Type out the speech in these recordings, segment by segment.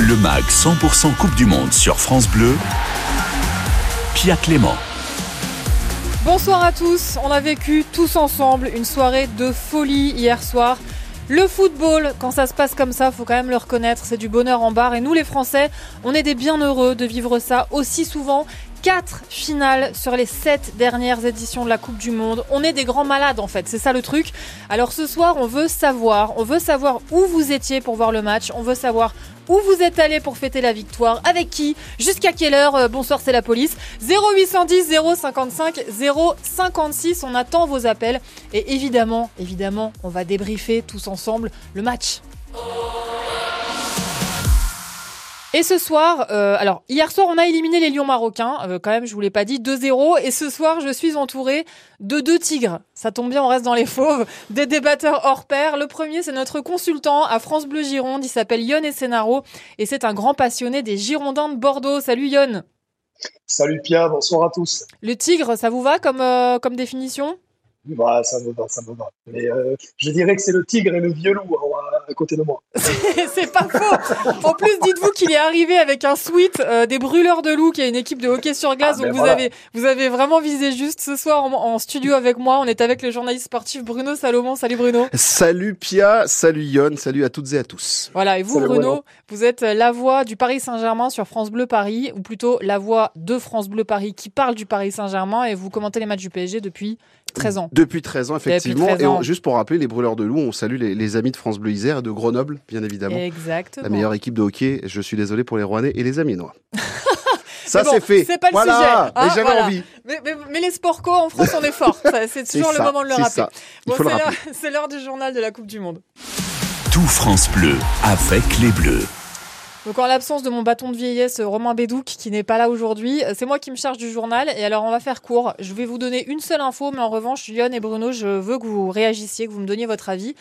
Le MAG 100% Coupe du Monde sur France Bleu. Pia Clément. Bonsoir à tous, on a vécu tous ensemble une soirée de folie hier soir. Le football, quand ça se passe comme ça, faut quand même le reconnaître, c'est du bonheur en barre. Et nous, les Français, on est des bienheureux de vivre ça aussi souvent 4 finales sur les 7 dernières éditions de la Coupe du Monde. On est des grands malades en fait, c'est ça le truc. Alors ce soir, on veut savoir, on veut savoir où vous étiez pour voir le match, on veut savoir où vous êtes allé pour fêter la victoire, avec qui, jusqu'à quelle heure. Euh, bonsoir, c'est la police. 0810 055 056, on attend vos appels et évidemment, évidemment, on va débriefer tous ensemble le match. Et ce soir, euh, alors hier soir on a éliminé les lions marocains, euh, quand même je vous l'ai pas dit, 2-0. Et ce soir je suis entourée de deux tigres. Ça tombe bien, on reste dans les fauves, des débatteurs hors pair. Le premier c'est notre consultant à France Bleu Gironde, il s'appelle Yon Essenaro et c'est un grand passionné des Girondins de Bordeaux. Salut Yon. Salut Pierre, bonsoir à tous. Le tigre, ça vous va comme, euh, comme définition? Bah, ça me va, ça me va. Mais je dirais que c'est le tigre et le vieux loup hein, à côté de moi. c'est pas faux. En plus, dites-vous qu'il est arrivé avec un suite euh, des brûleurs de loups, qui est une équipe de hockey sur glace. Ah, donc ben vous avez vous avez vraiment visé juste ce soir en, studio avec moi. On est avec le journaliste sportif Bruno Salomon. Salut Bruno. Salut Pia, salut Yon, salut à toutes et à tous. Voilà. Et vous Bruno, vous êtes la voix du Paris Saint-Germain sur France Bleu Paris, ou plutôt la voix de France Bleu Paris qui parle du Paris Saint-Germain et vous commentez les matchs du PSG depuis 13 ans. Depuis 13 ans, effectivement. Et juste pour rappeler, les brûleurs de loups, on salue les, amis de France Bleu Isère et de Grenoble, bien évidemment. Exactement. La meilleure équipe de hockey. Je suis désolé pour les Rouennais et les Amiénois. Ça, c'est fait. C'est pas le sujet. mais ah, j'avais envie. Mais, les sport co en France, on est fort. C'est toujours le moment de le rappeler. Bon, c'est l'heure du journal de la Coupe du Monde. Tout France Bleu avec les Bleus. Donc en l'absence de mon bâton de vieillesse Romain Bédouc qui n'est pas là aujourd'hui, c'est moi qui me charge du journal et alors on va faire court. Je vais vous donner une seule info mais en revanche Lyon et Bruno, je veux que vous réagissiez, que vous me donniez votre avis.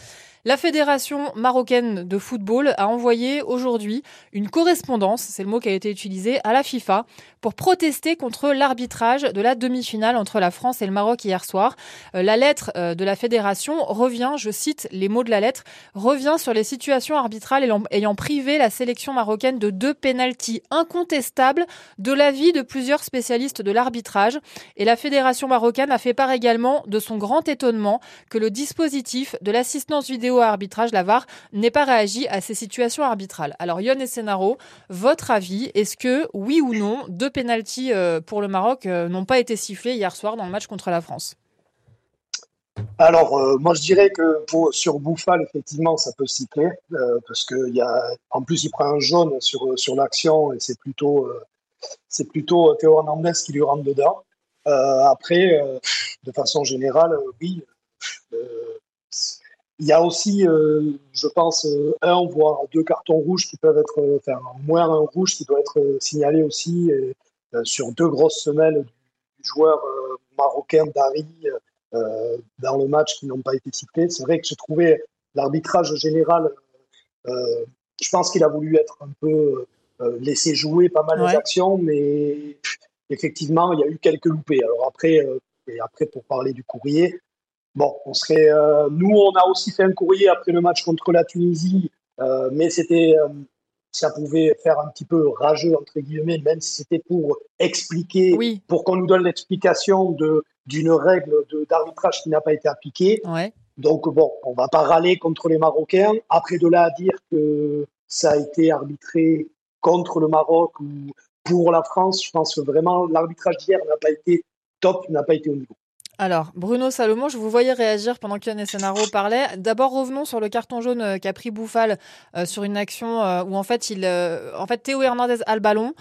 La Fédération marocaine de football a envoyé aujourd'hui une correspondance, c'est le mot qui a été utilisé, à la FIFA pour protester contre l'arbitrage de la demi-finale entre la France et le Maroc hier soir. Euh, la lettre euh, de la Fédération revient, je cite les mots de la lettre, revient sur les situations arbitrales ayant privé la sélection marocaine de deux pénalties incontestables de l'avis de plusieurs spécialistes de l'arbitrage. Et la Fédération marocaine a fait part également de son grand étonnement que le dispositif de l'assistance vidéo arbitrage, la VAR, pas réagi à ces situations arbitrales. Alors, Yon et Senaro, votre avis, est-ce que, oui ou non, deux pénalties euh, pour le Maroc euh, n'ont pas été sifflés hier soir dans le match contre la France? Alors, euh, moi, je dirais que pour, sur Bouffal, effectivement, ça peut siffler, parce que y a, en plus, il prend un jaune sur, sur l'action, et c'est plutôt, c'est plutôt Théo Hernandez qui lui rentre dedans. après, de façon générale, oui, il y a aussi, euh, je pense, euh, un voire deux cartons rouges qui peuvent être, euh, enfin, moins un rouge qui doit être signalé aussi sur deux grosses semelles du joueur marocain Dari dans le match qui n'ont pas été cités. C'est vrai que j'ai trouvé l'arbitrage général, je pense qu'il a voulu être un peu laisser jouer pas mal les actions, mais effectivement, il y a eu quelques loupés. Alors après, et après pour parler du courrier, Bon, on serait. Euh, nous, on a aussi fait un courrier après le match contre la Tunisie, euh, mais c'était. Euh, ça pouvait faire un petit peu rageux, entre guillemets, même si c'était pour expliquer, pour qu'on nous donne l'explication d'une règle d'arbitrage qui n'a pas été appliquée. Donc, bon, on va pas râler contre les Marocains. Après, de là à dire que ça a été arbitré contre le Maroc ou pour la France, je pense que vraiment l'arbitrage d'hier n'a pas été top, n'a pas été au niveau. Alors, Bruno Salomon, je vous voyais réagir pendant qu'Yann Senaro parlait. D'abord, revenons sur le carton jaune euh, qu'a pris Bouffal euh, sur une action euh, où en fait, il, en fait, Théo Hernandez a le ballon,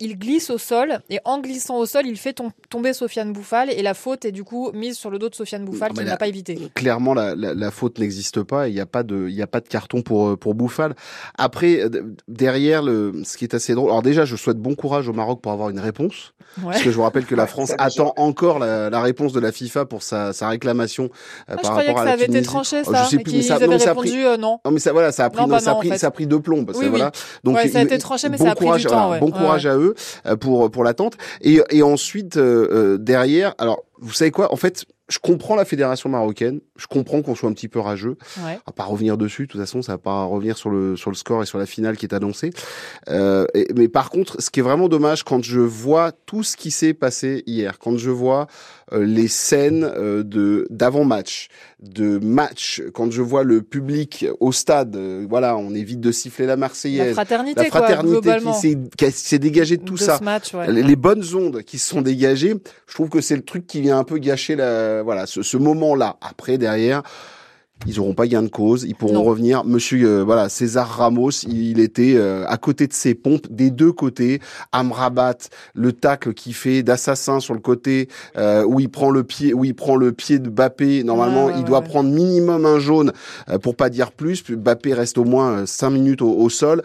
il glisse au sol et en glissant au sol, il fait tomber Sofiane Bouffal et la faute est du coup mise sur le dos de Sofiane Bouffal qui n'a pas évité. Clairement, la, faute n'existe pas. Il n'y a pas de, il a pas de carton pour pour Bouffal. Après, derrière le, ce qui est assez drôle. Alors déjà, je souhaite bon courage au Maroc pour avoir une réponse, parce que je vous rappelle que la France attend encore la réponse de la FIFA pour sa, sa réclamation euh, ah, par rapport à la Tunisie. Je croyais que ça avait été tranché, oh, ça. je sais plus, mais ça, avaient répondu pris, euh, non. Non, mais ça, voilà, ça a pris, non, bah ça, a pris ça a pris deux plombs. Oui, voilà. Donc, ouais, ça a été tranché, mais bon ça a pris courage, du temps. Ouais. Bon courage à eux euh, pour pour l'attente. Et et ensuite derrière, alors vous savez quoi En fait, je comprends la fédération marocaine, je comprends qu'on soit un petit peu rageux. Ouais. On va pas revenir dessus, de toute façon, ça va pas revenir sur le sur le score et sur la finale qui est annoncée. Euh, et- mais par contre, ce qui est vraiment dommage quand je vois tout ce qui s'est passé hier, quand je vois les scènes euh, de d'avant match, de match, quand je vois le public au stade, euh, voilà, on évite de siffler la La Marseillaise, fraternité, la fraternité quoi, qui s'est qui s'est dégagée de tout de ça ce match, ouais. les les bonnes ondes qui se sont dégagées, je trouve que c'est le truc qui vient un peu gâcher la, voilà, ce, ce moment-là. Après, derrière, ils auront pas gain de cause, ils pourront Non. revenir. Monsieur, euh, voilà, César Ramos, il, était euh, à côté de ses pompes des deux côtés. Amrabat, le tacle qu'il fait d'assassin sur le côté euh, où il prend le pied, où il prend le pied de Bappé. Normalement, Ouais, ouais, il doit ouais. prendre minimum un jaune euh, pour pas dire plus. Bappé reste au moins euh, cinq minutes au, au sol.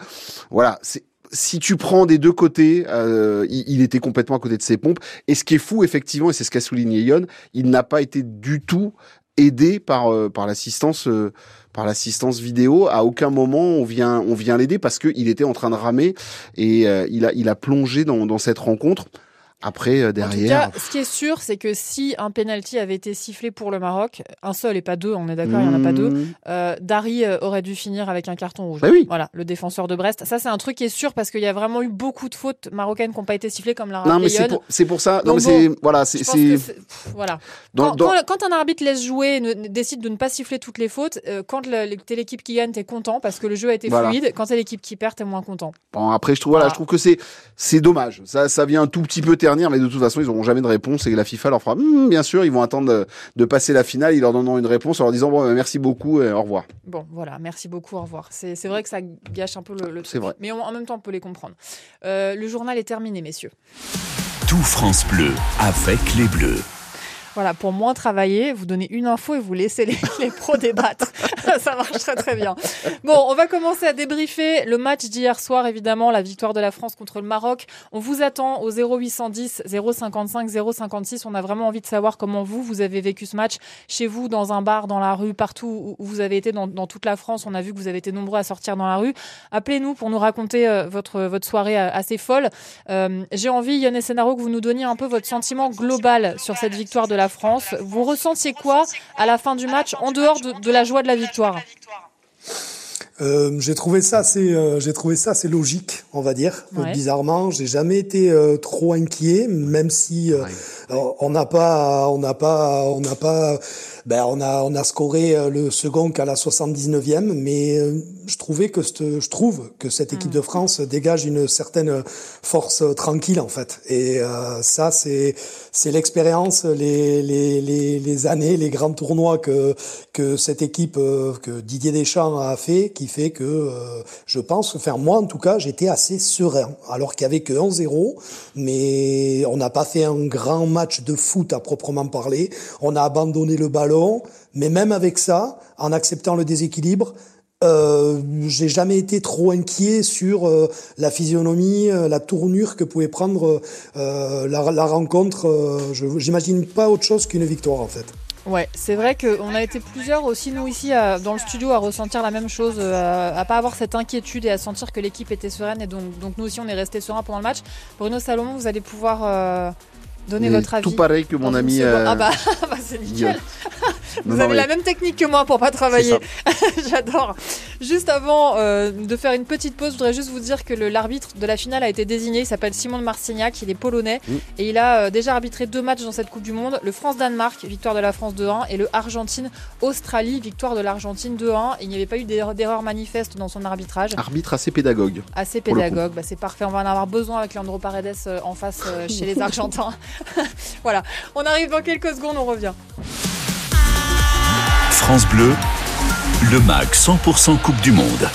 Voilà, c'est si tu prends des deux côtés, euh, il, il était complètement à côté de ses pompes. Et ce qui est fou, effectivement, et c'est ce qu'a souligné Yon, il n'a pas été du tout aidé par euh, par l'assistance euh, par l'assistance vidéo. À aucun moment on vient on vient l'aider parce que il était en train de ramer et euh, il a il a plongé dans dans cette rencontre. Après euh, En tout derrière, cas, ce qui est sûr, c'est que si un penalty avait été sifflé pour le Maroc, un seul et pas deux, on est d'accord, il n'y en a pas deux, Mmh. euh, Dari euh, aurait dû finir avec un carton rouge. Bah oui. Voilà, le défenseur de Brest. Ça, c'est un truc qui est sûr parce qu'il y a vraiment eu beaucoup de fautes marocaines qui n'ont pas été sifflées, comme l'a Non mais c'est pour ça. Non Donc mais c'est bon, voilà c'est voilà. dans, Quand, dans- quand- quand un arbitre laisse jouer, et ne, décide de ne pas siffler toutes les fautes, euh, quand t'es l'équipe qui gagne, t'es content parce que le jeu a été Voilà. fluide. Quand t'es l'équipe qui perd, t'es moins content. Bon, après, je trouve, voilà, Voilà. je trouve que c'est, c'est dommage. Ça, ça vient un tout petit peu mais de toute façon, ils n'auront jamais de réponse et la FIFA leur fera, Hum, bien sûr, ils vont attendre de, de passer la finale, ils leur donneront une réponse en leur disant, bon, euh, merci beaucoup et au revoir. Bon, voilà, merci beaucoup, au revoir. C'est vrai que ça gâche un peu le, le C'est truc. vrai. Mais on- en même temps, on peut les comprendre. Euh, le journal est terminé, messieurs. Tout France Bleu avec les Bleus. Voilà, pour moins travailler, vous donnez une info et vous laissez les, les pros débattre. Ça marche très très bien. Bon, on va commencer à débriefer le match d'hier soir, évidemment, la victoire de la France contre le Maroc. On vous attend au 0810 055 056. On a vraiment envie de savoir comment vous, vous avez vécu ce match chez vous, dans un bar, dans la rue, partout où vous avez été dans, dans toute la France. On a vu que vous avez été nombreux à sortir dans la rue. Appelez-nous pour nous raconter euh, votre, votre soirée euh, assez folle. Euh, J'ai envie, Yann et que vous nous donniez un peu votre sentiment global sur cette victoire de la France. Vous ressentiez quoi à la fin du match, en dehors de, de la joie de la victoire Euh, j'ai trouvé ça assez, euh, j'ai trouvé ça assez logique, on va dire. Euh, Ouais. Bizarrement, j'ai jamais été euh, trop inquiet, même si euh, alors, on n'a pas, on n'a pas, on n'a pas, ben on a, on a scoré euh, le second qu'à la 79e, mais euh, je trouvais que je trouve que cette équipe de France dégage une certaine force euh, tranquille en fait. Et euh, ça, c'est, c'est l'expérience, les, les, les, les années, les grands tournois que que cette équipe que Didier Deschamps a fait, qui fait que euh, je pense, enfin moi en tout cas, j'étais assez serein, alors qu'il y avait que 1-0, mais on n'a pas fait un grand match de foot à proprement parler. On a abandonné le ballon, mais même avec ça, en acceptant le déséquilibre. Euh, j'ai jamais été trop inquiet sur euh, la physionomie, euh, la tournure que pouvait prendre euh, la, rencontre. Je j'imagine pas autre chose qu'une victoire en fait. Ouais, c'est vrai qu'on a été plusieurs aussi, nous ici, à- dans le studio, à ressentir la même chose, euh, à pas avoir cette inquiétude et à sentir que l'équipe était sereine. Et donc, donc nous aussi, on est resté serein pendant le match. Bruno Salomon, vous allez pouvoir Mais votre avis. Tout pareil que mon ami. euh, Ah bah, bah, c'est nickel. Vous Non, avez la même technique que moi pour pas travailler. J'adore. Juste avant euh, de faire une petite pause, je voudrais juste vous dire que l'arbitre de la finale a été désigné. Il s'appelle Simon de Marcignac, il est polonais Mm. et il a euh, déjà arbitré deux matchs dans cette Coupe du Monde. Le France-Danemark, victoire de la France 2-1 et le Argentine-Australie, victoire de l'Argentine 2-1. Et il n'y avait pas eu d'erreur manifeste dans son arbitrage. Arbitre assez pédagogue. Assez pédagogue, bah, c'est parfait. On va en avoir besoin avec Leandro Paredes en face euh, chez les Argentins. voilà, on arrive dans quelques secondes, on revient. France Bleu, le MAC 100% Coupe du Monde.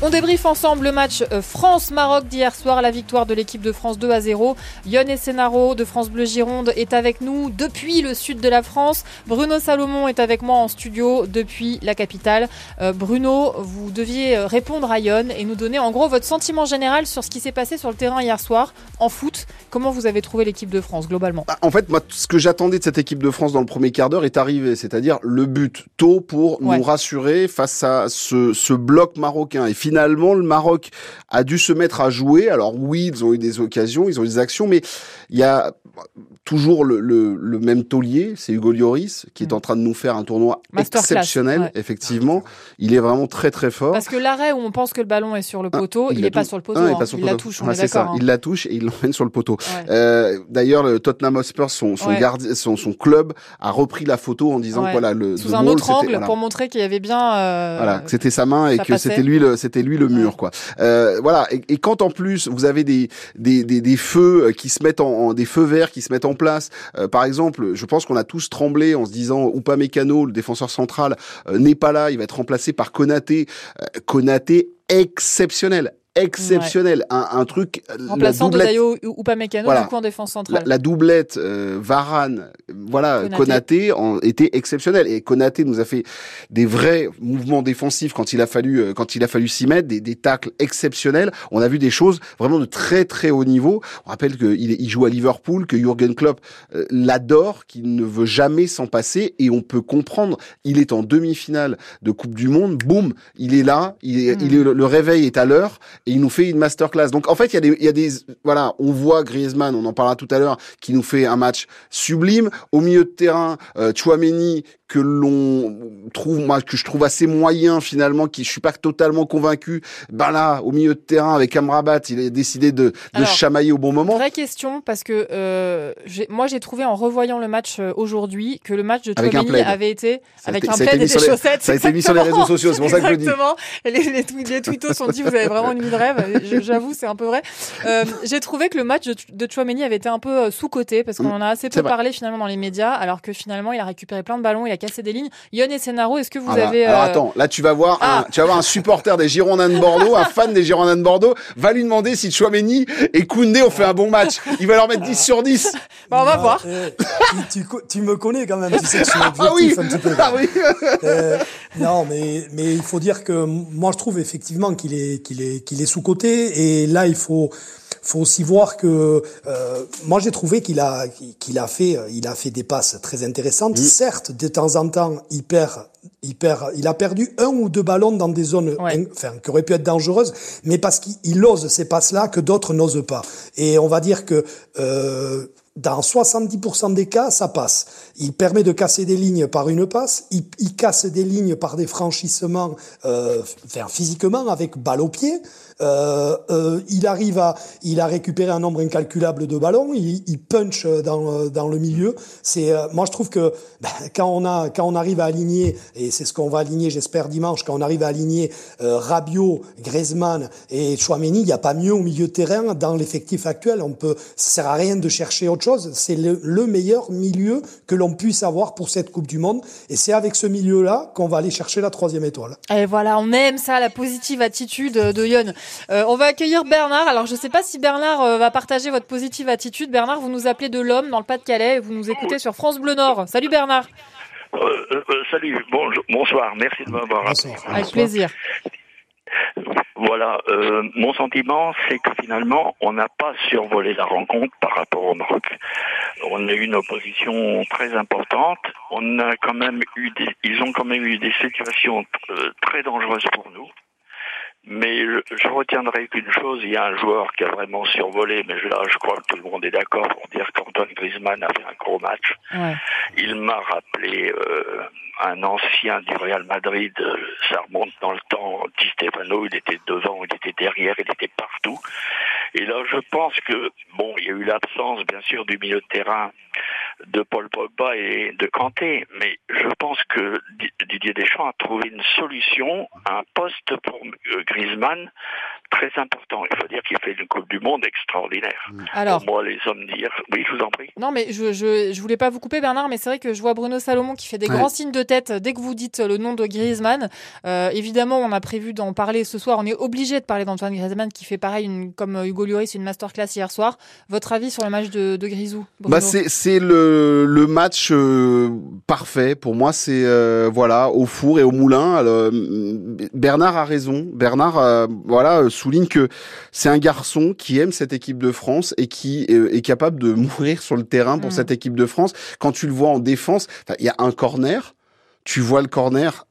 On débriefe ensemble le match euh, France-Maroc d'hier soir, la victoire de l'équipe de France 2 à 0. Yon Senaro de France Bleu Gironde est avec nous depuis le sud de la France. Bruno Salomon est avec moi en studio depuis la capitale. Euh, Bruno, vous deviez euh, répondre à Yon et nous donner en gros votre sentiment général sur ce qui s'est passé sur le terrain hier soir en foot. Comment vous avez trouvé l'équipe de France globalement? Bah, en fait, moi, ce que j'attendais de cette équipe de France dans le premier quart d'heure est arrivé, c'est-à-dire le but tôt pour Ouais. nous rassurer face à ce, ce bloc marocain. Et finalement, le Maroc a dû se mettre à jouer. Alors oui, ils ont eu des occasions, ils ont eu des actions, mais il y a toujours le, le, le même taulier, c'est Hugo Lloris, qui est mm. en train de nous faire un tournoi exceptionnel, effectivement. Il est vraiment très très fort. Parce que l'arrêt où on pense que le ballon est sur le ah, poteau, il n'est pas sur le poteau. Hein. Il, la touche, on est, ça. Hein. Il la touche et il l'emmène sur le poteau. Euh, D'ailleurs, le Tottenham Hotspur, son son, son, son club, a repris la photo en disant voilà le sous un autre angle pour montrer qu'il y avait bien. Euh, voilà, que c'était sa main et que c'était lui le c'était lui le mur quoi. Euh, voilà. Et, et, quand en plus vous avez des des, des, des feux qui se mettent en, des feux verts qui se mettent en place. Euh, par exemple, je pense qu'on a tous tremblé en se disant Mécano, le défenseur central, euh, n'est pas là, il va être remplacé par Konaté. Euh, Konaté exceptionnel, exceptionnel. Un, un, truc. Remplaçant de Dayo ou pas Mécano du coup en défense centrale. La, doublette euh, Varane, voilà, Konaté, en, était exceptionnelle. Et Konaté nous a fait des vrais mouvements défensifs quand il a fallu euh, quand il a fallu s'y mettre, des, des tacles exceptionnels. On a vu des choses vraiment de très très haut niveau. On rappelle qu'il il joue à Liverpool, que Jürgen Klopp euh, l'adore, qu'il ne veut jamais s'en passer. Et on peut comprendre. Il est en demi-finale de Coupe du Monde. Boum, il est là. Il est, il est, le réveil est à l'heure et il nous fait une masterclass. Donc en fait, il y a des, il y a des, voilà, on voit Griezmann, on en parlera tout à l'heure, qui nous fait un match sublime. Au milieu de terrain, euh, Chouameni que l'on trouve, moi, que je trouve assez moyen finalement, qui je suis pas totalement convaincu. Ben là, au milieu de terrain avec Amrabat, il a décidé de, de chamailler au bon moment. Vraie question, parce que euh, moi j'ai trouvé en revoyant le match euh, aujourd'hui que le match de Chouameni avait été avec un plaid et des chaussettes. Ça a été mis sur les réseaux sociaux, c'est pour ça que je dis. Exactement. Et les, les, les tweetos sont dit, vous avez vraiment une rêve. J'avoue, c'est un peu vrai. Euh, j'ai trouvé que le match de, de Chouameni avait été un peu euh, sous-coté, parce qu'on mm. en a assez peu parlé finalement dans les médias, alors que finalement il a récupéré plein de ballons, il a casser des lignes. Yon et Senaro, est-ce que vous ah avez... Alors euh, attends, là tu vas voir, un, ah. tu vas voir un supporter des Girondins de Bordeaux, un fan des Girondins de Bordeaux, va lui demander si Chouameni et Koundé ont fait un bon match. Il va leur mettre 10 sur 10. Bah, on va voir. Euh, tu, tu, me connais quand même, tu sais que je suis ah oui. un petit peu. Ah oui. euh, non, mais, mais il faut dire que moi je trouve effectivement qu'il est, qu'il est, qu'il est sous-côté et là il faut faut aussi voir que euh, moi j'ai trouvé qu'il a qu'il a fait il a fait des passes très intéressantes. Certes, de temps en temps, il perd il perd il a perdu un ou deux ballons dans des zones enfin qui auraient pu être dangereuses, mais parce qu'il ose ces passes là que d'autres n'osent pas. Et on va dire que euh, dans 70% des cas, ça passe. Il permet de casser des lignes par une passe, il, il casse des lignes par des franchissements, euh, enfin, physiquement avec balle au pied. Euh, euh, il arrive à, il a récupéré un nombre incalculable de ballons. Il, il punch dans, dans le milieu. C'est, euh, moi je trouve que ben, quand on a, quand on arrive à aligner, et c'est ce qu'on va aligner, j'espère dimanche, quand on arrive à aligner Rabiot, Griezmann et Chouameni, il n'y a pas mieux au milieu terrain dans l'effectif actuel. On peut, ça sert à rien de chercher autre chose. C'est le, le meilleur milieu que l'on puisse avoir pour cette Coupe du Monde. Et c'est avec ce milieu-là qu'on va aller chercher la troisième étoile. Et voilà, on aime ça, la positive attitude de Yon. Euh, on va accueillir Bernard. Alors, je ne sais pas si Bernard euh, va partager votre positive attitude. Bernard, vous nous appelez de l'homme dans le Pas-de-Calais et vous nous écoutez sur France Bleu Nord. Salut Bernard. Euh, salut, bonsoir, merci de m'avoir appelé. Avec plaisir. Voilà, mon sentiment, c'est que finalement, on n'a pas survolé la rencontre par rapport au Maroc. On a eu une opposition très importante. On a quand même eu des, ils ont quand même eu des situations très dangereuses pour nous. Mais je retiendrai qu'une chose, il y a un joueur qui a vraiment survolé, mais là, je crois que tout le monde est d'accord pour dire qu'Antoine Griezmann a fait un gros match. Il m'a rappelé euh, un ancien du Real Madrid, ça remonte dans le temps, Di Stefano, il était devant, il était derrière, il était partout. Et là, je pense que, bon, il y a eu l'absence, bien sûr, du milieu de terrain de Paul Pogba et de Kanté, mais je pense que Didier Deschamps a trouvé une solution, un poste pour euh, Griezmann très important. Il faut dire qu'il fait une Coupe du Monde extraordinaire. Alors, pour moi, les hommes dire. Oui, je vous en prie. Non, mais je, je, je voulais pas vous couper, Bernard, mais c'est vrai que je vois Bruno Salomon qui fait des grands signes de tête dès que vous dites le nom de Griezmann. Euh, évidemment, on a prévu d'en parler ce soir. On est obligé de parler d'Antoine Griezmann qui fait pareil, une, comme Hugo Lloris, une masterclass hier soir. Votre avis sur le match de, de Grisou bah C'est le, le match euh, parfait. Pour moi, c'est euh, voilà au four et au moulin. Alors, Bernard a raison. Bernard, euh, voilà souligne que c'est un garçon qui aime cette équipe de France et qui euh, est capable de mourir sur le terrain pour mm. cette équipe de France. Quand tu le vois en défense, il y a un corner tu vois le corner,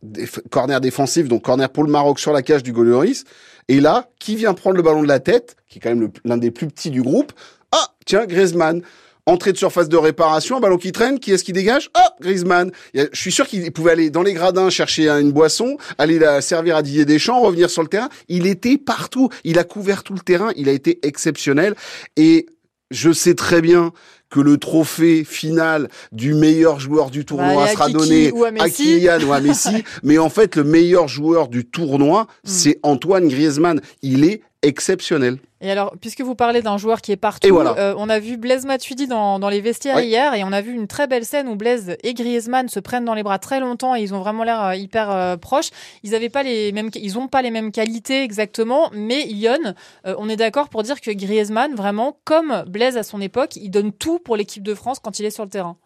corner défensif, donc corner pour le Maroc sur la cage du Goloris. Et là, qui vient prendre le ballon de la tête, qui est quand même l'un des plus petits du groupe? Ah, tiens, Griezmann. Entrée de surface de réparation, un ballon qui traîne, qui est-ce qui dégage? Ah, Griezmann. Je suis sûr qu'il pouvait aller dans les gradins chercher une boisson, aller la servir à Didier Deschamps, revenir sur le terrain. Il était partout. Il a couvert tout le terrain. Il a été exceptionnel. Et je sais très bien que le trophée final du meilleur joueur du tournoi bah, sera donné à, Kylian ou à Messi, mais en fait le meilleur joueur du tournoi, hmm. c'est Antoine Griezmann. Il est exceptionnel. Et alors, puisque vous parlez d'un joueur qui est partout, euh, on a vu Blaise Matuidi dans, dans les vestiaires hier et on a vu une très belle scène où Blaise et Griezmann se prennent dans les bras très longtemps et ils ont vraiment l'air euh, hyper euh, proches. Ils avaient pas les mêmes, ils ont pas les mêmes qualités exactement, mais Lyon, on est d'accord pour dire que Griezmann, vraiment, comme Blaise à son époque, il donne tout pour l'équipe de France quand il est sur le terrain.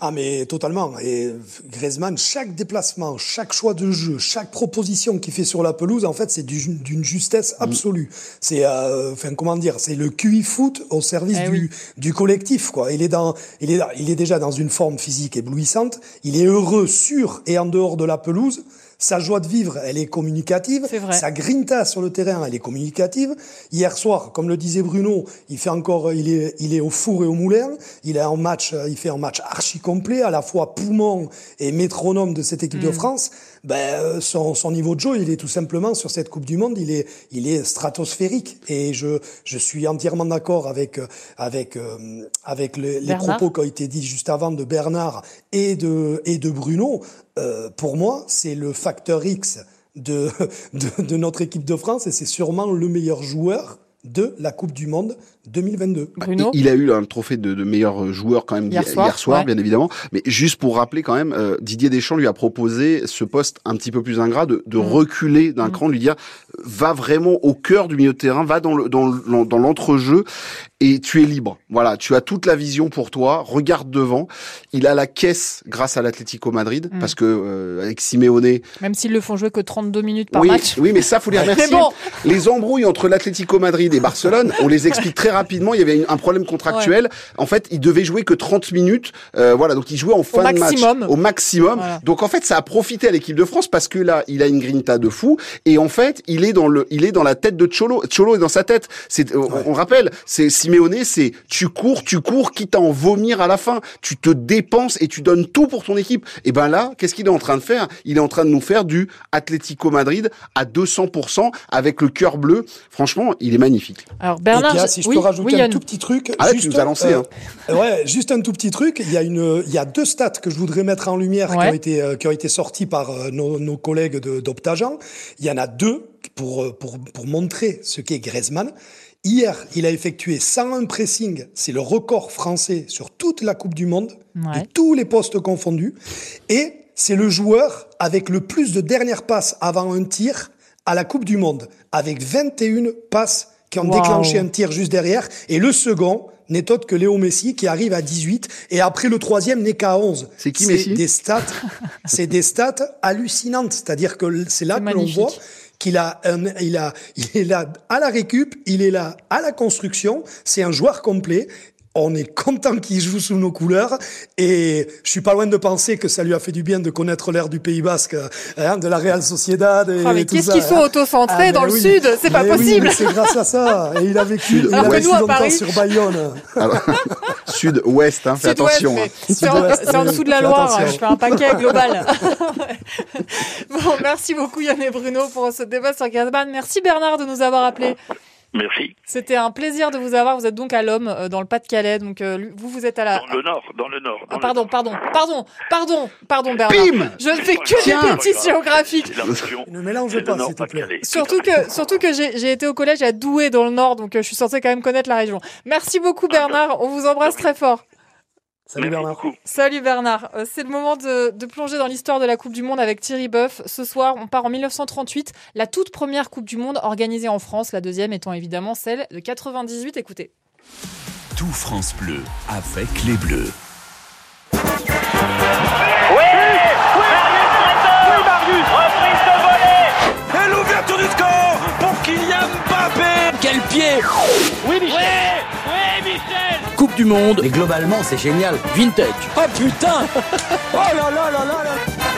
Ah mais totalement. Et Griezmann, chaque déplacement, chaque choix de jeu, chaque proposition qu'il fait sur la pelouse, en fait, c'est d'une justesse mm. absolue. C'est, euh, enfin comment dire, c'est le QI foot au service eh du, du collectif. Quoi. Il est dans, il est, il est déjà dans une forme physique éblouissante. Il est heureux sur et en dehors de la pelouse. Sa joie de vivre, elle est communicative. Est vrai. Sa grinta sur le terrain, elle est communicative. Hier soir, comme le disait Bruno, il fait encore, il est, il est au four et au moulin. Il est en match, il fait un match archi complet, à la fois poumon et métronome de cette équipe de mm. France ben, euh, son, son, niveau de jeu, il est tout simplement sur cette Coupe du Monde, il est, il est stratosphérique. Et je, je suis entièrement d'accord avec, euh, avec, euh, avec les, les propos qui ont été dits juste avant de Bernard et de, et de Bruno. Euh, pour moi, c'est le facteur X de, de, de notre équipe de France et c'est sûrement le meilleur joueur de la Coupe du Monde 2022. Bruno il a eu un trophée de, de, meilleur joueur quand même hier soir, bien évidemment. Mais juste pour rappeler quand même, euh, Didier Deschamps lui a proposé ce poste un petit peu plus ingrat de, de mm. reculer d'un mm. cran, de lui dire va vraiment au cœur du milieu de terrain, va dans le dans dans l'entrejeu et tu es libre. Voilà, tu as toute la vision pour toi. Regarde devant. Il a la caisse grâce à l'Atlético Madrid mm. parce que euh, avec Simeone. Même s'ils le font jouer que 32 minutes par oui, match. Oui, mais ça faut les remercier. Les embrouilles entre l'Atlético Madrid et Barcelone, on les explique très rapidement. Il y avait un problème contractuel. En fait, il devait jouer que 30 minutes. Euh, voilà, donc il jouait en fin de match au maximum. Donc en fait, ça a profité à l'équipe de France parce que là, il a une grinta de fou et en fait, il est dans le, il est dans la tête de Cholo. Cholo est dans sa tête. C'est, on, rappelle, c'est Simeone, c'est tu cours, tu cours, quitte à en vomir à la fin. Tu te dépenses et tu donnes tout pour ton équipe. Et ben là, qu'est-ce qu'il est en train de faire? Il est en train de nous faire du Atlético Madrid à 200% avec le cœur bleu. Franchement, il est magnifique. Alors Bernard, si je peux rajouter un tout petit truc. Ah juste, tu nous as lancé. Euh, hein. Ouais, juste un tout petit truc. Il y a une, il y a deux stats que je voudrais mettre en lumière qui ont été, euh, qui ont été sortis par euh, nos, nos collègues d'Optagen. Il y en a deux pour, pour, pour montrer ce qu'est Griezmann. Hier, il a effectué 101 pressing, c'est le record français sur toute la Coupe du Monde, de tous les postes confondus. Et c'est le joueur avec le plus de dernières passes avant un tir à la Coupe du Monde, avec 21 passes qui ont déclenché un tir juste derrière. Et le second n'est autre que Léo Messi qui arrive à 18 et après le troisième n'est qu'à 11. C'est qui Messi? des stats, C'est des stats hallucinantes. C'est-à-dire que c'est là que l'on voit qu'il a, il a, il est là à la récup, il est là à la construction. C'est un joueur complet on est content qu'il joue sous nos couleurs et je suis pas loin de penser que ça lui a fait du bien de connaître l'air du Pays Basque, hein, de la Real Sociedad. Et ah, mais qu'est-ce qu'ils sont hein. auto-centrés ah, dans le sud? C'est pas possible. c'est grâce à ça. Et il a vécu, il a vécu longtemps sur Bayonne. Sud-ouest, hein, fais attention. Hein. C'est en, dessous de la Loire. Je fais un paquet global. bon, merci beaucoup Yann et Bruno pour ce débat sur Gazban. Merci Bernard de nous avoir appelés. Merci. C'était un plaisir de vous avoir. Vous êtes donc à l'homme euh, dans le Pas-de-Calais. Donc euh, vous, vous êtes à la. Dans le nord, dans le nord. ah, pardon, pardon, pardon, pardon, pardon, Bernard. Bim Je ne fais que des bêtises géographiques. Ne mélange pas, s'il te plaît. Surtout que, surtout que j'ai été au collège à Douai dans le nord, donc euh, je suis censé quand même connaître la région. Merci beaucoup, Bernard. On vous embrasse très fort. Salut Bernard. Salut Bernard. Euh, c'est le moment de, de plonger dans l'histoire de la Coupe du Monde avec Thierry Boeuf. Ce soir, on part en 1938, la toute première Coupe du Monde organisée en France, la deuxième étant évidemment celle de 98. Écoutez. Tout France Bleu avec les Bleus. Oui Oui Oui Marius Reprise de volée Et l'ouverture du score pour Kylian Mbappé Quel pied Oui Michel Oui Oui Michel Coupe du Monde. Mais globalement, c'est génial. Vintage. Oh putain Oh là là là là là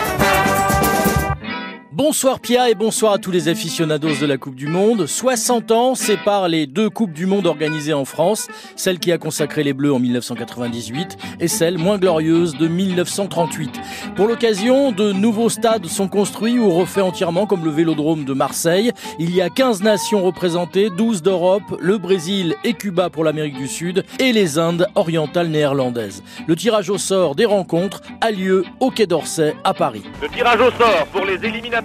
Bonsoir Pia et bonsoir à tous les aficionados de la Coupe du Monde. 60 ans séparent les deux Coupes du Monde organisées en France, celle qui a consacré les Bleus en 1998 et celle moins glorieuse de 1938. Pour l'occasion, de nouveaux stades sont construits ou refaits entièrement comme le Vélodrome de Marseille. Il y a 15 nations représentées, 12 d'Europe, le Brésil et Cuba pour l'Amérique du Sud et les Indes orientales néerlandaises. Le tirage au sort des rencontres a lieu au Quai d'Orsay à Paris.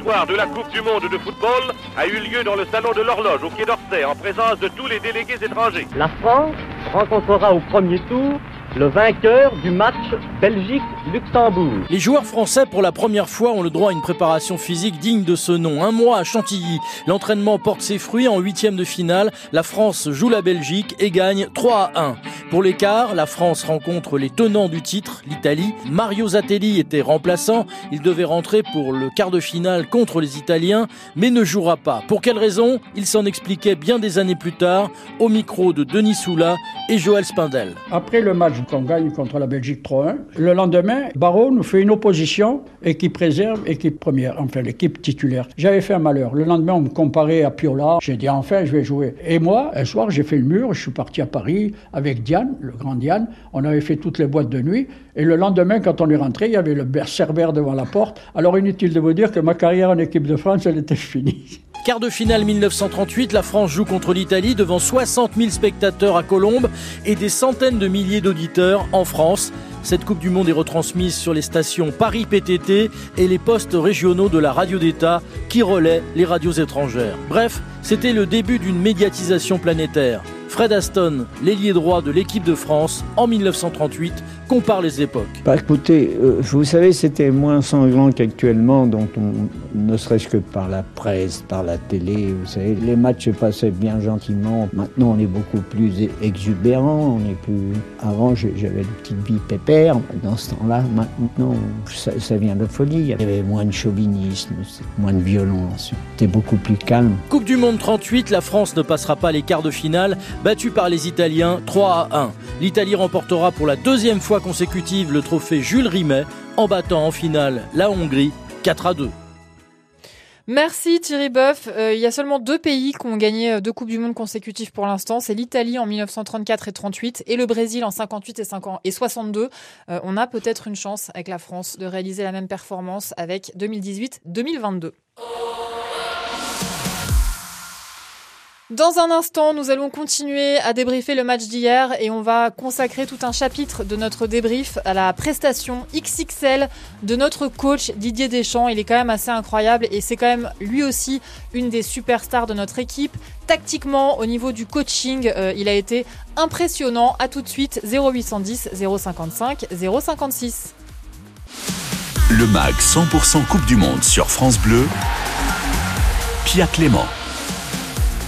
De la Coupe du Monde de football a eu lieu dans le salon de l'horloge au Quai d'Orsay en présence de tous les délégués étrangers. La France rencontrera au premier tour le vainqueur du match Belgique-Luxembourg. Les joueurs français, pour la première fois, ont le droit à une préparation physique digne de ce nom. Un mois à Chantilly. L'entraînement porte ses fruits. En huitième de finale, la France joue la Belgique et gagne 3 à 1. Pour l'écart, la France rencontre les tenants du titre, l'Italie. Mario Zatelli était remplaçant. Il devait rentrer pour le quart de finale contre les Italiens, mais ne jouera pas. Pour quelle raison? Il s'en expliquait bien des années plus tard, au micro de Denis Soula et Joël Spindel. Après le match qu'on gagne contre la Belgique 3-1. Le lendemain, Barreau nous fait une opposition, équipe réserve, équipe première, enfin l'équipe titulaire. J'avais fait un malheur. Le lendemain, on me comparait à Piola. J'ai dit enfin, je vais jouer. Et moi, un soir, j'ai fait le mur. Je suis parti à Paris avec Diane, le grand Diane. On avait fait toutes les boîtes de nuit. Et le lendemain, quand on est rentré, il y avait le Cerbère devant la porte. Alors inutile de vous dire que ma carrière en équipe de France, elle était finie. Quart de finale 1938, la France joue contre l'Italie devant 60 000 spectateurs à Colombes et des centaines de milliers d'auditeurs en France. Cette Coupe du Monde est retransmise sur les stations Paris PTT et les postes régionaux de la radio d'État qui relaient les radios étrangères. Bref, c'était le début d'une médiatisation planétaire. Fred Aston, l'ailier droit de l'équipe de France en 1938, compare les époques. Bah écoutez, euh, vous savez, c'était moins sanglant qu'actuellement, dont on, ne serait-ce que par la presse, par la télé, vous savez, les matchs se passaient bien gentiment. Maintenant, on est beaucoup plus exubérant, on est plus. Avant, j'avais une petite vie pépère. Dans ce temps-là, maintenant, ça, ça, vient de folie. Il y avait moins de chauvinisme, moins de violence. C'était beaucoup plus calme. Coupe du Monde 38, la France ne passera pas les quarts de finale, battue par les Italiens 3 à 1. L'Italie remportera pour la deuxième fois consécutive le trophée Jules Rimet en battant en finale la Hongrie 4 à 2. Merci Thierry Boeuf. Euh, il y a seulement deux pays qui ont gagné euh, deux Coupes du Monde consécutives pour l'instant. C'est l'Italie en 1934 et 38 et le Brésil en 58 et, 50 et 62. Euh, on a peut-être une chance avec la France de réaliser la même performance avec 2018-2022. Dans un instant, nous allons continuer à débriefer le match d'hier et on va consacrer tout un chapitre de notre débrief à la prestation XXL de notre coach Didier Deschamps. Il est quand même assez incroyable et c'est quand même lui aussi une des superstars de notre équipe. Tactiquement, au niveau du coaching, euh, il a été impressionnant. À tout de suite, 0810 055 056. Le MAG 100% Coupe du Monde sur France Bleu. Pia Clément.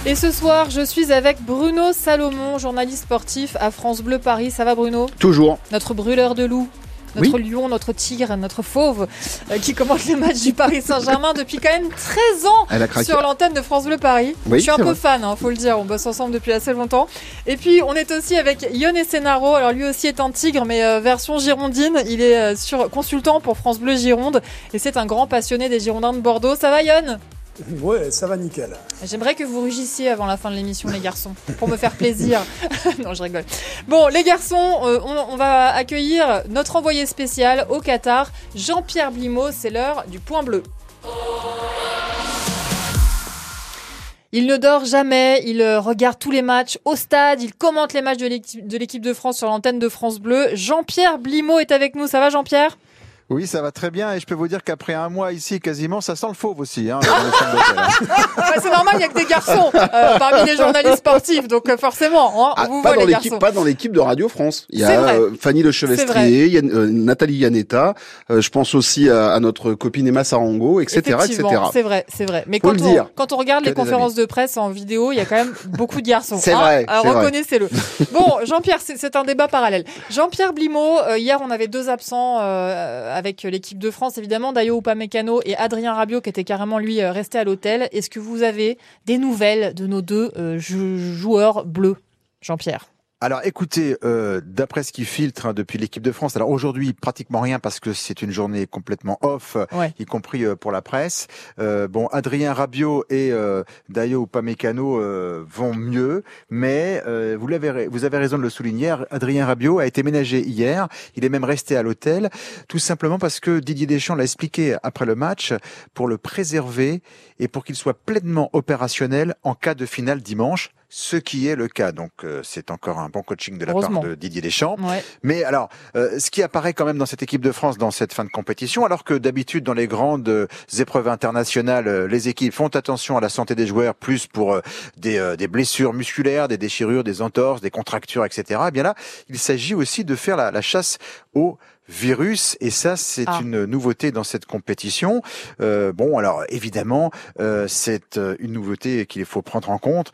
Et ce soir, je suis avec Bruno Salomon, journaliste sportif à France Bleu Paris. Ça va Bruno Toujours. Notre brûleur de loup notre lion, notre tigre, notre fauve, euh, qui commente les matchs du Paris Saint-Germain depuis quand même 13 ans sur l'antenne de France Bleu Paris. je suis un peu fan, il hein, faut le dire, on bosse ensemble depuis assez longtemps. Et puis on est aussi avec Yon Essenaro, alors lui aussi est un tigre, mais euh, version girondine. Il est euh, sur, consultant pour France Bleu Gironde et c'est un grand passionné des Girondins de Bordeaux. Ça va Yon Ouais, ça va nickel. J'aimerais que vous rugissiez avant la fin de l'émission, les garçons, pour me faire plaisir. non, je rigole. Bon, les garçons, euh, on, va accueillir notre envoyé spécial au Qatar, Jean-Pierre Blimaud. C'est l'heure du point bleu. Il ne dort jamais, il euh, regarde tous les matchs au stade, il commente les matchs de l'équipe de France sur l'antenne de France Bleu. Jean-Pierre Blimaud est avec nous, ça va Jean-Pierre? Oui, ça va très bien et je peux vous dire qu'après un mois ici, quasiment, ça sent le fauve aussi. Hein, il n'y a que des garçons euh, parmi les journalistes sportifs, donc euh, forcément, hein, ah, vous pas, dans l'équipe, pas dans l'équipe de Radio France. Il y a euh, Fanny Le Chevestrier, il y a Nathalie Yanetta, je pense aussi à, notre copine Emma Sarango, etc. etc. C'est vrai, c'est vrai. Mais quand on, quand on regarde les conférences de presse en vidéo, il y a quand même beaucoup de garçons. C'est vrai. Reconnaissez-le. bon, Jean-Pierre, c'est un débat parallèle. Jean-Pierre Blimaud, hier on avait deux absents avec l'équipe de France, évidemment, Dayo Upamecano et Adrien Rabiot qui était carrément lui resté à l'hôtel. Est-ce que vous avez des nouvelles de nos deux euh, joueurs bleus, Jean-Pierre Alors écoutez, euh, d'après ce qui filtre hein, depuis l'équipe de France, alors aujourd'hui pratiquement rien parce que c'est une journée complètement off, y compris euh, pour la presse. Euh, bon, Adrien Rabiot et euh, Dayo Upamecano euh, vont mieux, mais vous l'avez, vous avez raison de le souligner. Adrien Rabiot a été ménagé hier. Il est même resté à l'hôtel, tout simplement parce que Didier Deschamps l'a expliqué après le match pour le préserver et pour qu'il soit pleinement opérationnel en cas de finale dimanche ce qui est le cas. Donc euh, c'est encore un bon coaching de la part de Didier Deschamps. Mais alors, euh, ce qui apparaît quand même dans cette équipe de France dans cette fin de compétition, alors que d'habitude dans les grandes euh, épreuves internationales, les équipes font attention à la santé des joueurs, plus pour des, des, blessures musculaires, des déchirures, des entorses, des contractures, etc. Eh bien là, il s'agit aussi de faire la, la chasse aux virus et ça c'est ah. une nouveauté dans cette compétition. Euh, bon alors évidemment euh, c'est une nouveauté qu'il faut prendre en compte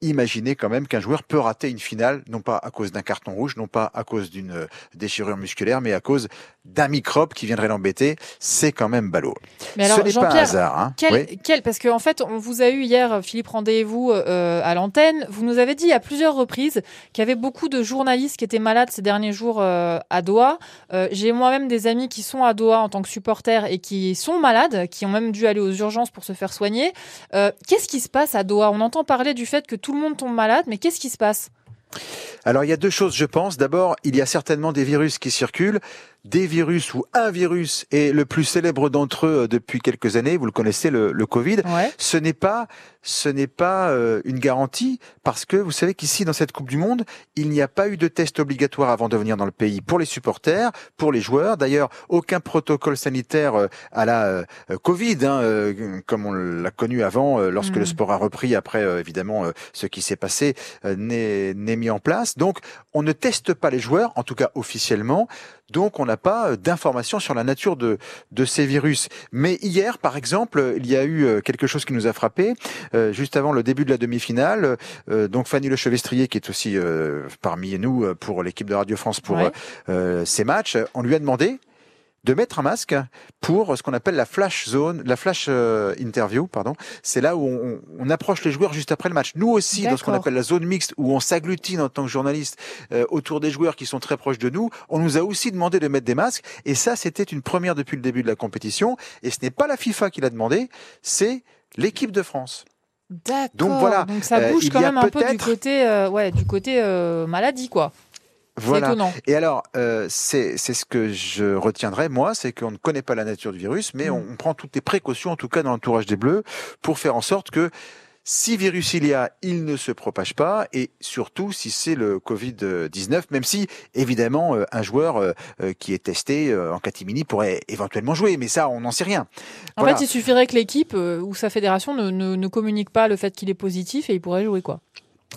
imaginez quand même qu'un joueur peut rater une finale, non pas à cause d'un carton rouge, non pas à cause d'une euh, déchirure musculaire, mais à cause d'un microbe qui viendrait l'embêter. C'est quand même ballot. Mais alors, Ce n'est pas un hasard. Hein. Quel, parce qu'en en fait, on vous a eu hier, Philippe Rendez-vous, euh, à l'antenne. Vous nous avez dit à plusieurs reprises qu'il y avait beaucoup de journalistes qui étaient malades ces derniers jours euh, à Doha. J'ai moi-même des amis qui sont à Doha en tant que supporters et qui sont malades, qui ont même dû aller aux urgences pour se faire soigner. Qu'est-ce qui se passe à Doha? On entend parler du fait que tout le monde tombe malade, mais qu'est-ce qui se passe? Alors il y a deux choses, je pense. D'abord, il y a certainement des virus qui circulent des virus ou un virus est le plus célèbre d'entre eux euh, depuis quelques années, vous le connaissez, le, le Covid, ce n'est pas ce n'est pas euh, une garantie parce que vous savez qu'ici dans cette Coupe du Monde, il n'y a pas eu de test obligatoire avant de venir dans le pays pour les supporters, pour les joueurs. D'ailleurs, aucun protocole sanitaire euh, à la Covid, hein, comme on l'a connu avant, lorsque le mm. sport a repris après évidemment ce qui s'est passé, n'est mis en place. Donc, on ne teste pas les joueurs, en tout cas officiellement. Donc on n'a pas euh, d'informations sur la nature de, de ces virus. Mais hier, par exemple, il y a eu euh, quelque chose qui nous a frappé. Euh, juste avant le début de la demi-finale, donc Fanny Lechevestrier, qui est aussi parmi nous pour l'équipe de Radio France pour ces matchs, on lui a demandé de mettre un masque pour ce qu'on appelle la flash zone, la flash euh, interview, pardon. C'est là où on, on, approche les joueurs juste après le match. Nous aussi, dans ce qu'on appelle la zone mixte, où on s'agglutine en tant que journaliste euh, autour des joueurs qui sont très proches de nous, on nous a aussi demandé de mettre des masques. Et ça, c'était une première depuis le début de la compétition. Et ce n'est pas la FIFA qui l'a demandé, c'est l'équipe de France. D'accord. Donc voilà. Donc ça euh, bouge quand même un peu du côté, ouais, du côté maladie, quoi. Voilà. Et alors, euh, c'est ce que je retiendrai, moi, c'est qu'on ne connaît pas la nature du virus, mais mm. on, prend toutes les précautions, en tout cas dans l'entourage des Bleus, pour faire en sorte que si virus il y a, il ne se propage pas, et surtout si c'est le Covid-19, même si, évidemment, euh, un joueur euh, qui est testé en catimini pourrait éventuellement jouer, mais ça, on n'en sait rien. En fait, il suffirait que l'équipe ou sa fédération ne, ne, ne communique pas le fait qu'il est positif et il pourrait jouer, quoi.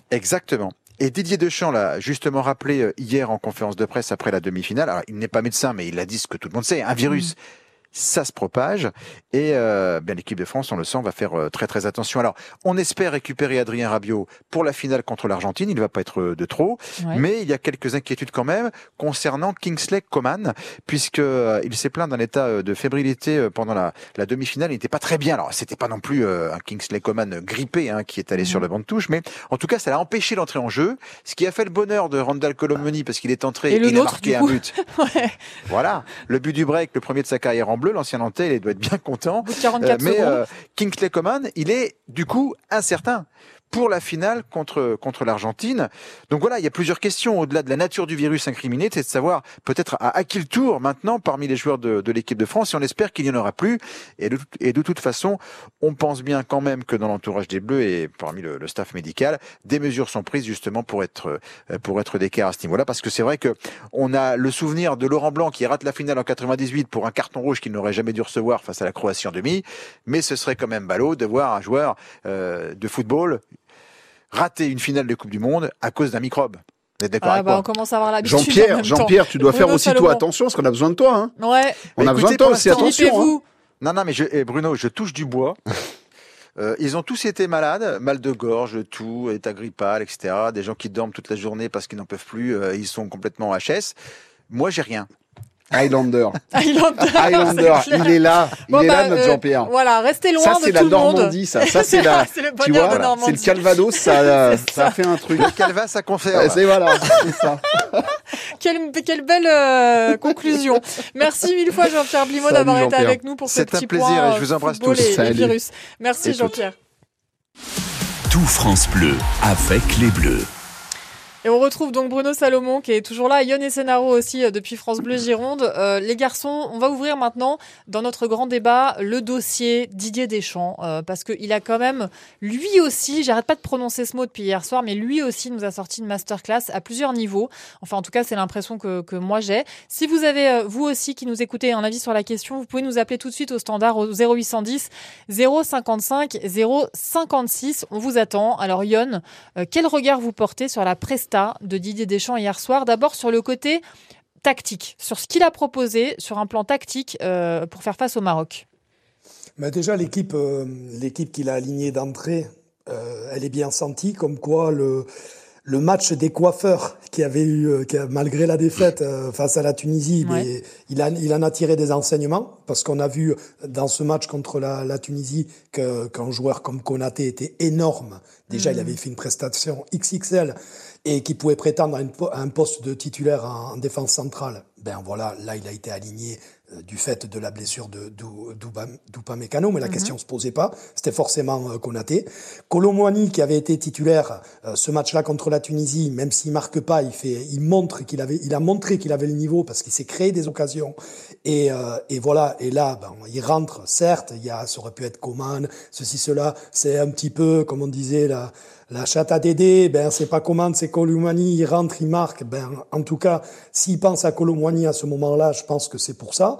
Exactement. Et Didier Deschamps l'a justement rappelé euh, hier en conférence de presse après la demi-finale. Alors, il n'est pas médecin, mais il a dit ce que tout le monde sait. Un virus, mmh ça se propage et euh, bien l'équipe de France, on le sent, va faire euh, très très attention. Alors, on espère récupérer Adrien Rabiot pour la finale contre l'Argentine. Il ne va pas être euh, de trop, mais il y a quelques inquiétudes quand même concernant Kingsley Coman, puisque euh, il s'est plaint d'un état de fébrilité pendant la, la demi-finale. Il n'était pas très bien. Alors, c'était pas non plus un Kingsley Coman grippé hein, qui est allé sur le banc de touche, mais en tout cas, ça l'a empêché d'entrer en jeu, ce qui a fait le bonheur de Randall Colomoni parce qu'il est entré et, il a marqué un but. Voilà, le but du break, le premier de sa carrière en bleu, l'ancien Nantais, il doit être bien content. Euh, mais euh, Kingsley Coman, il est du coup incertain pour la finale contre contre l'Argentine. Donc voilà, il y a plusieurs questions au-delà de la nature du virus incriminé, c'est de savoir peut-être à, à, qui le tour maintenant parmi les joueurs de, de l'équipe de France. Et on espère qu'il n'y en aura plus. Et de, et de toute façon, on pense bien quand même que dans l'entourage des Bleus et parmi le, le, staff médical, des mesures sont prises justement pour être euh, pour être d'équerre à ce niveau-là, parce que c'est vrai que on a le souvenir de Laurent Blanc qui rate la finale en 98 pour un carton rouge qu'il n'aurait jamais dû recevoir face à la Croatie en demi. Mais ce serait quand même ballot de voir un joueur euh, de football rater une finale de Coupe du Monde à cause d'un microbe. Vous êtes d'accord ah, avec bah, On commence à avoir l'habitude. Jean-Pierre, Jean-Pierre, tu dois faire aussi toi attention parce qu'on a besoin de toi. Hein. Ouais. On a besoin de toi aussi attention. Hein. Non, non, mais je, eh, Bruno, je touche du bois. Euh, ils ont tous été malades, mal de gorge, tout, état grippal, etc. Des gens qui dorment toute la journée parce qu'ils n'en peuvent plus, euh, ils sont complètement HS. Moi, j'ai rien. Highlander. Highlander. Highlander. il est là. Il est là, bah, notre euh, Jean-Pierre. Voilà, restez loin ça, de tout c'est la le monde. Normandie, ça. Ça, c'est la. c'est le tu vois, c'est le Calvados, ça, ça a fait un truc. Le Calva, ça confère. Ouais, C'est voilà, c'est ça. Quelle, quelle belle euh, conclusion. Merci mille fois Jean-Pierre Blimaud d'avoir été avec nous pour ce C'est un petit plaisir point, et je vous euh, embrasse tous. Et, et Salut. virus. Merci. Jean-Pierre. Tout France Bleu avec les Bleus. Et on retrouve donc Bruno Salomon qui est toujours là, Yon et Senaro aussi euh, depuis France Bleu Gironde. Euh, les garçons, on va ouvrir maintenant dans notre grand débat le dossier Didier Deschamps euh, parce qu'il a quand même lui aussi, j'arrête pas de prononcer ce mot depuis hier soir, mais lui aussi nous a sorti une masterclass à plusieurs niveaux. Enfin en tout cas c'est l'impression que, que moi j'ai. Si vous avez euh, vous aussi qui nous écoutez un avis sur la question, vous pouvez nous appeler tout de suite au standard au 0810 055 056. On vous attend. Alors Yon, euh, quel regard vous portez sur la de Didier Deschamps hier soir D'abord sur le côté tactique, sur ce qu'il a proposé sur un plan tactique euh, pour faire face au Maroc. Mais déjà, l'équipe euh, qu'il a alignée d'entrée, euh, elle est bien sentie, comme quoi le, le match des coiffeurs qui avait eu, qui a- malgré la défaite euh, face à la Tunisie, Ouais. mais il, a, il en a tiré des enseignements, parce qu'on a vu dans ce match contre la, la Tunisie qu'un joueur comme Konaté était énorme. Déjà, Mhm. il avait fait une prestation XXL et qui pouvait prétendre à, un poste de titulaire en, en défense centrale. Ben voilà, là, il a été aligné euh, du fait de la blessure de Dupamecano, mais la Mhm. question se posait pas. C'était forcément euh, Konaté. Colomwani, qui avait été titulaire euh, ce match-là contre la Tunisie, même s'il marque pas, il fait, il montre qu'il avait, il a montré qu'il avait le niveau parce qu'il s'est créé des occasions. Et, euh, et voilà. Et là, ben, il rentre. Certes, il y a, ça aurait pu être Coman, ceci, cela. C'est un petit peu, comme on disait, la, la chatte à Dédé, ben c'est pas Coman, c'est Colomwani, il rentre, il marque. Ben en tout cas, s'il pense à Colomwani à ce moment-là, je pense que c'est pour ça.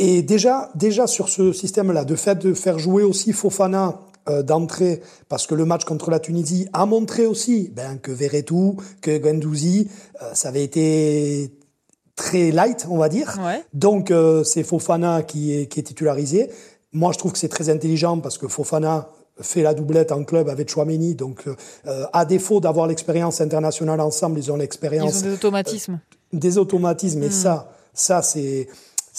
Et déjà, déjà sur ce système-là, de fait de faire jouer aussi Fofana euh, d'entrée, parce que le match contre la Tunisie a montré aussi ben, que Verretou, que Guendouzi, euh, ça avait été très light, on va dire. Ouais. Donc euh, c'est Fofana qui est, qui est titularisé. Moi, je trouve que c'est très intelligent parce que Fofana fait la doublette en club avec Chouameni. Donc, euh, à défaut d'avoir l'expérience internationale ensemble, ils ont Ils l'expérience ont des automatismes. des automatismes. Et Mm. ça, ça c'est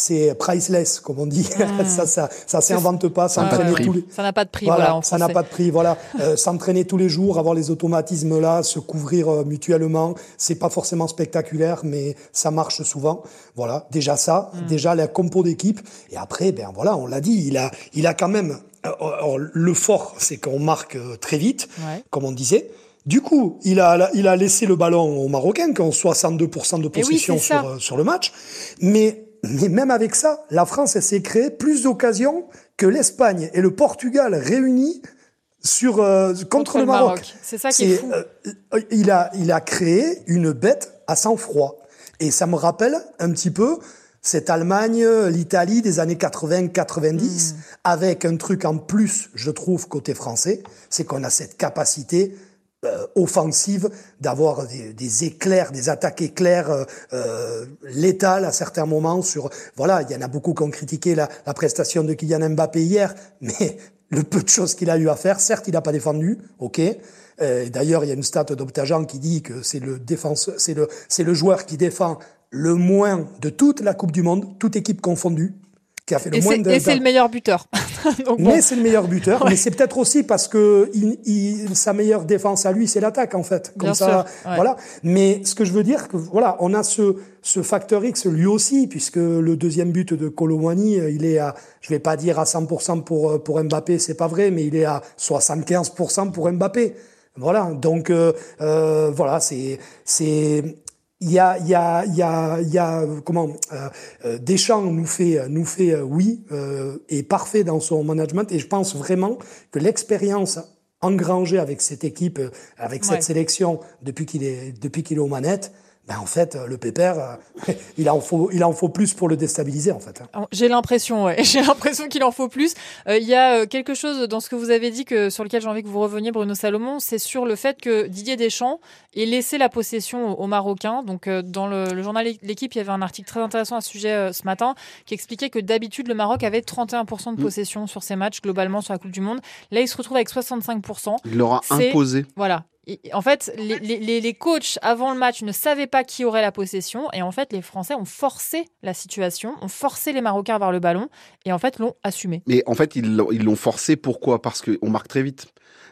c'est priceless, comme on dit. Mm. ça, ça, ça s'invente pas. Ça n'a pas de S'entraîner prix. tous les Ça n'a pas de prix, voilà, voilà, en ça n'a pas de prix. Voilà, Euh, s'entraîner tous les jours, avoir les automatismes là, se couvrir euh, mutuellement, c'est pas forcément spectaculaire, mais ça marche souvent. Voilà, déjà ça, Mm. déjà la compo d'équipe. Et après, ben voilà, on l'a dit, il a, il a quand même. euh, alors, le fort, c'est qu'on marque euh, très vite, Ouais. comme on disait. Du coup, il a, il a laissé le ballon aux Marocains, qui ont 62% de Eh oui, possession sur, euh, sur le match. Mais, mais même avec ça, la France, s'est créée plus d'occasions que l'Espagne et le Portugal réunis sur, euh, contre, le Maroc. C'est ça qui est fou. euh, il, a, il a créé une bête à sang-froid. Et ça me rappelle un petit peu cette Allemagne, l'Italie des années 80-90, avec un truc en plus, je trouve, côté français, c'est qu'on a cette capacité euh, offensive d'avoir des, des éclairs, des attaques éclairs euh, euh, létales à certains moments. Sur voilà, il y en a beaucoup qui ont critiqué la, la prestation de Kylian Mbappé hier, mais le peu de choses qu'il a eu à faire, certes, il n'a pas défendu, ok. Euh, D'ailleurs, il y a une stat d'Optagen qui dit que c'est le défenseur, c'est le, c'est le joueur qui défend le moins de toute la Coupe du Monde, toute équipe confondue, qui a fait le Et moins de. et c'est le meilleur buteur. Donc bon. Mais c'est le meilleur buteur. Ouais. Mais c'est peut-être aussi parce que il, il- sa meilleure défense à lui, c'est l'attaque en fait. Comme Bien ça, sûr, ouais. voilà. Mais ce que je veux dire, que voilà, on a ce ce facteur X lui aussi, puisque le deuxième but de Colomwani, euh, il est à, je vais pas dire à 100% pour euh, pour Mbappé, c'est pas vrai, mais il est à 75% pour Mbappé. Voilà. Donc euh, euh, voilà, c'est c'est il y a, il y a, il y a, il y a comment euh, euh, Deschamps nous fait, nous fait euh, oui, euh, est parfait dans son management et je pense vraiment que l'expérience engrangée avec cette équipe, euh, avec cette sélection depuis qu'il est, depuis qu'il est aux manettes, ben en fait euh, le pépère, euh, il en faut, il en faut plus pour le déstabiliser en fait. hein. Alors, J'ai l'impression, ouais. J'ai l'impression qu'il en faut plus. Euh, Il y a quelque chose dans ce que vous avez dit que sur lequel j'ai envie que vous reveniez, Bruno Salomon, c'est sur le fait que Didier Deschamps ait laissé la possession aux, Marocains. Donc, euh, dans le, le journal L'équipe, il y avait un article très intéressant à ce sujet euh, ce matin qui expliquait que d'habitude le Maroc avait 31% de Mm. possession sur ses matchs globalement sur la Coupe du Monde. Là, il se retrouve avec 65%. Il l'aura imposé. Voilà. En fait, les, les, les, coachs avant le match ne savaient pas qui aurait la possession et en fait, les Français ont forcé la situation, ont forcé les Marocains vers le ballon et en fait l'ont assumé. Mais en fait, ils l'ont forcé pourquoi? Parce qu'on marque très vite.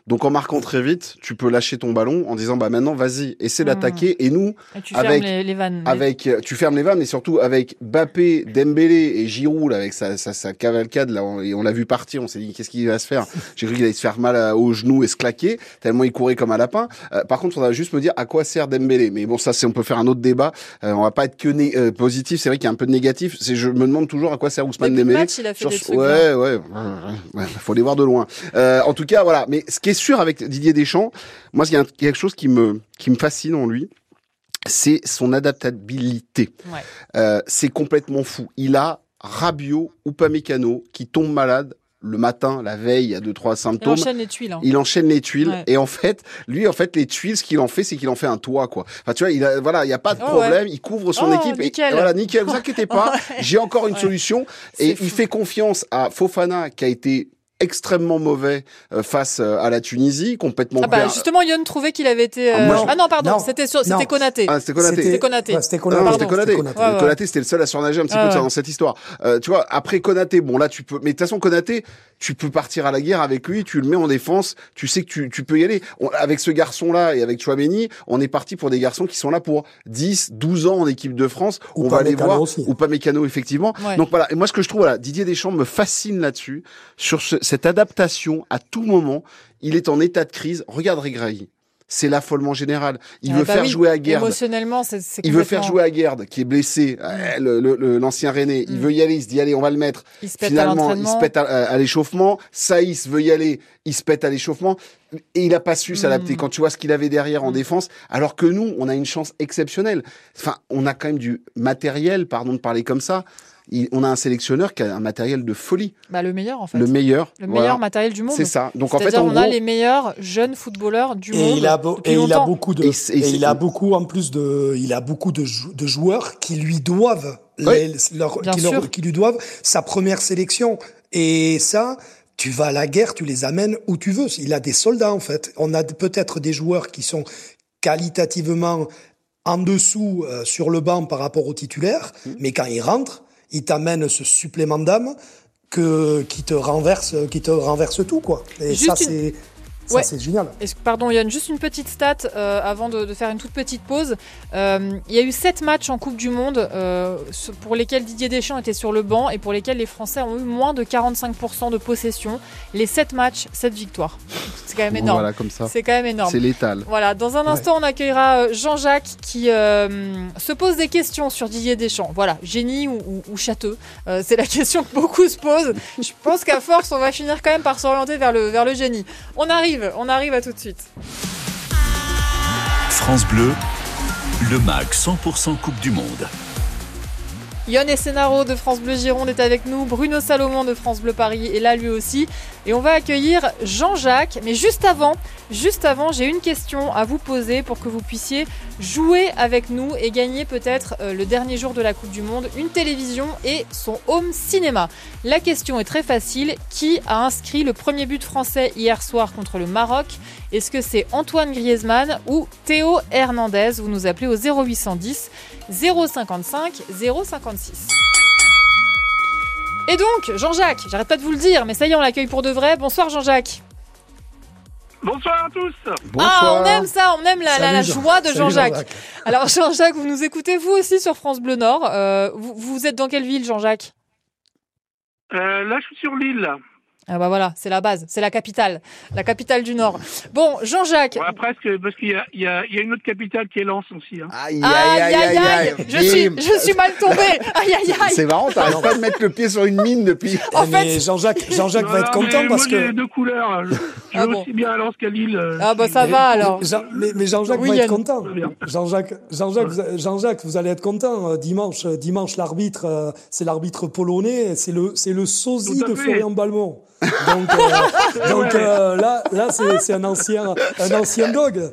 Donc en marquant très vite, tu peux lâcher ton ballon en disant bah maintenant vas-y, essaie mmh. d'attaquer et nous tu avec fermes les, vannes, avec tu fermes les vannes mais surtout avec Bappé, Dembélé et Giroud avec sa, sa, sa cavalcade là on, et on l'a vu partir, on s'est dit qu'est-ce qu'il va se faire? J'ai cru qu'il allait se faire mal au genou et se claquer tellement il courait comme un lapin. Euh, par contre, on va juste me dire à quoi sert Dembélé. Mais bon ça c'est on peut faire un autre débat. Euh, on va pas être que euh, positif, c'est vrai qu'il y a un peu de négatif, c'est je me demande toujours à quoi sert Ousmane Dembélé. Match, il a fait des trucs ouais, ouais, ouais, ouais, faut les voir de loin. en tout cas, voilà, mais ce qui est sûr avec Didier Deschamps, moi, il y a quelque chose qui me, qui me fascine en lui, c'est son adaptabilité. Euh, c'est complètement fou. Il a Rabiot ou Pamecano qui tombe malade le matin, la veille, il y a deux trois symptômes. Il enchaîne les tuiles. Hein. Il enchaîne les tuiles et en fait, lui, en fait, les tuiles, ce qu'il en fait, c'est qu'il en fait un toit, quoi. Enfin, tu vois, il a, voilà, il y a pas de oh, problème. Il couvre son oh, équipe. Nickel. Et, voilà, nickel. Vous inquiétez pas. J'ai encore une solution. Et il fait confiance à Fofana, qui a été extrêmement mauvais euh, face euh, à la Tunisie, complètement. Ah bah justement, Yon trouvait qu'il avait été. Euh... Ah, non, pardon, c'était c'était Konaté. Ah, c'était Konaté. C'était Konaté. c'était Konaté. C'était le seul à surnager un petit peu dans cette histoire. Euh, tu vois, après Konaté, bon là tu peux, mais de toute façon Konaté, tu peux partir à la guerre avec lui, tu le mets en défense, tu sais que tu, tu peux y aller. avec ce garçon-là et avec Chouameni, on est parti pour des garçons qui sont là pour 10, 12 ans en équipe de France. Ou on va les voir. Aussi. Ou pas Mécano, effectivement. Donc voilà. Et moi, ce que je trouve, voilà, Didier Deschamps me fascine là-dessus, sur ce, cette adaptation à tout moment. Il est en état de crise. Regarde Regrahi c'est l'affolement général. Il ah veut bah faire oui. jouer à Gerd. Émotionnellement, c'est Il veut faire jouer à Gerd, qui est blessé, l'ancien René. Il Mm. veut y aller, il se dit, allez, on va le mettre. Il se pète à Finalement, il l'entraînement. se pète à, à l'échauffement. Saïs veut y aller, il se pète à l'échauffement. Et il a pas su s'adapter. Mm. Quand tu vois ce qu'il avait derrière en défense, alors que nous, on a une chance exceptionnelle. Enfin, on a quand même du matériel, pardon de parler comme ça. Il- on a un sélectionneur qui a un matériel de folie. Bah, le meilleur en fait. Le meilleur. Le voilà. meilleur matériel du monde. C'est ça. Donc en fait, en on a les meilleurs jeunes footballeurs du Et monde. il a, beau- depuis et il a beaucoup de, Et il a beaucoup en plus de, il a beaucoup de, jou- de joueurs qui lui doivent, les- leur- qui, leur- sûr. qui lui doivent sa première sélection. Et ça, tu vas à la guerre, tu les amènes où tu veux. Il a des soldats en fait. On a peut-être des joueurs qui sont qualitativement en dessous euh, sur le banc par rapport aux titulaires, Mmh. mais quand ils rentrent, ils t'amènent ce supplément d'âme que qui te renverse, qui te renverse tout quoi. Et Juste ça une- c'est ça Ouais. c'est génial. Est-ce- Pardon Yann, juste une petite stat euh, avant de, de faire une toute petite pause. Euh, il y a eu sept matchs en Coupe du Monde euh, pour lesquels Didier Deschamps était sur le banc et pour lesquels les Français ont eu moins de 45% de possession. Les sept matchs, sept victoires. C'est quand même énorme. Voilà, comme ça. C'est quand même énorme. C'est létal. Voilà, dans un instant, on accueillera Jean-Jacques qui euh, se pose des questions sur Didier Deschamps. Voilà, génie ou, ou- ou châteux Euh, C'est la question que beaucoup se posent. Je pense qu'à force, on va finir quand même par s'orienter vers le, vers le génie. On arrive, on arrive à tout de suite. France Bleu, le MAG 100% Coupe du Monde. Yon Essenaro de France Bleu Gironde est avec nous, Bruno Salomon de France Bleu Paris est là lui aussi. Et on va accueillir Jean-Jacques. Mais juste avant, juste avant, j'ai une question à vous poser pour que vous puissiez jouer avec nous et gagner peut-être euh, le dernier jour de la Coupe du Monde, une télévision et son home cinéma. La question est très facile. Qui a inscrit le premier but français hier soir contre le Maroc? Est-ce que c'est Antoine Griezmann ou Théo Hernandez? Vous nous appelez au 0810 055 056. Et donc, Jean-Jacques, j'arrête pas de vous le dire, mais ça y est, on l'accueille pour de vrai. Bonsoir Jean-Jacques. Bonsoir à tous. Ah, on aime ça, on aime la, la- la Salut, Jean- joie de Jean-Jacques. Alors Jean-Jacques, vous nous écoutez vous aussi sur France Bleu Nord. Euh, vous, vous êtes dans quelle ville Jean-Jacques? Euh, là, je suis sur l'île. Ah bah voilà, c'est la base, c'est la capitale, la capitale du Nord. Bon, Jean-Jacques. Ouais, presque, parce qu'il y a, il y, a, il y a une autre capitale qui est Lens aussi. Hein. Aïe, Aïe aïe aïe, je suis, je suis mal tombé. Aïe aïe aïe. C'est marrant, t'arrêtes pas de mettre le pied sur une mine depuis. En mais fait- Jean-Jacques, Jean-Jacques va être content parce moi, j'ai que deux couleurs. Je, je Ah bon. aussi bien à Lens qu'à Lille. euh, Ah bah ça va alors. Jean- mais, mais Jean-Jacques Oui, va Yann. être content. Jean-Jacques, Jean-Jacques, vous- Jean-Jacques, vous allez être content. Euh, Dimanche, euh, dimanche, l'arbitre, c'est l'arbitre polonais, c'est le, c'est le sosie de. Florian Balmont. Donc, euh, donc euh, là, là, c'est, c'est un ancien, un ancien dog.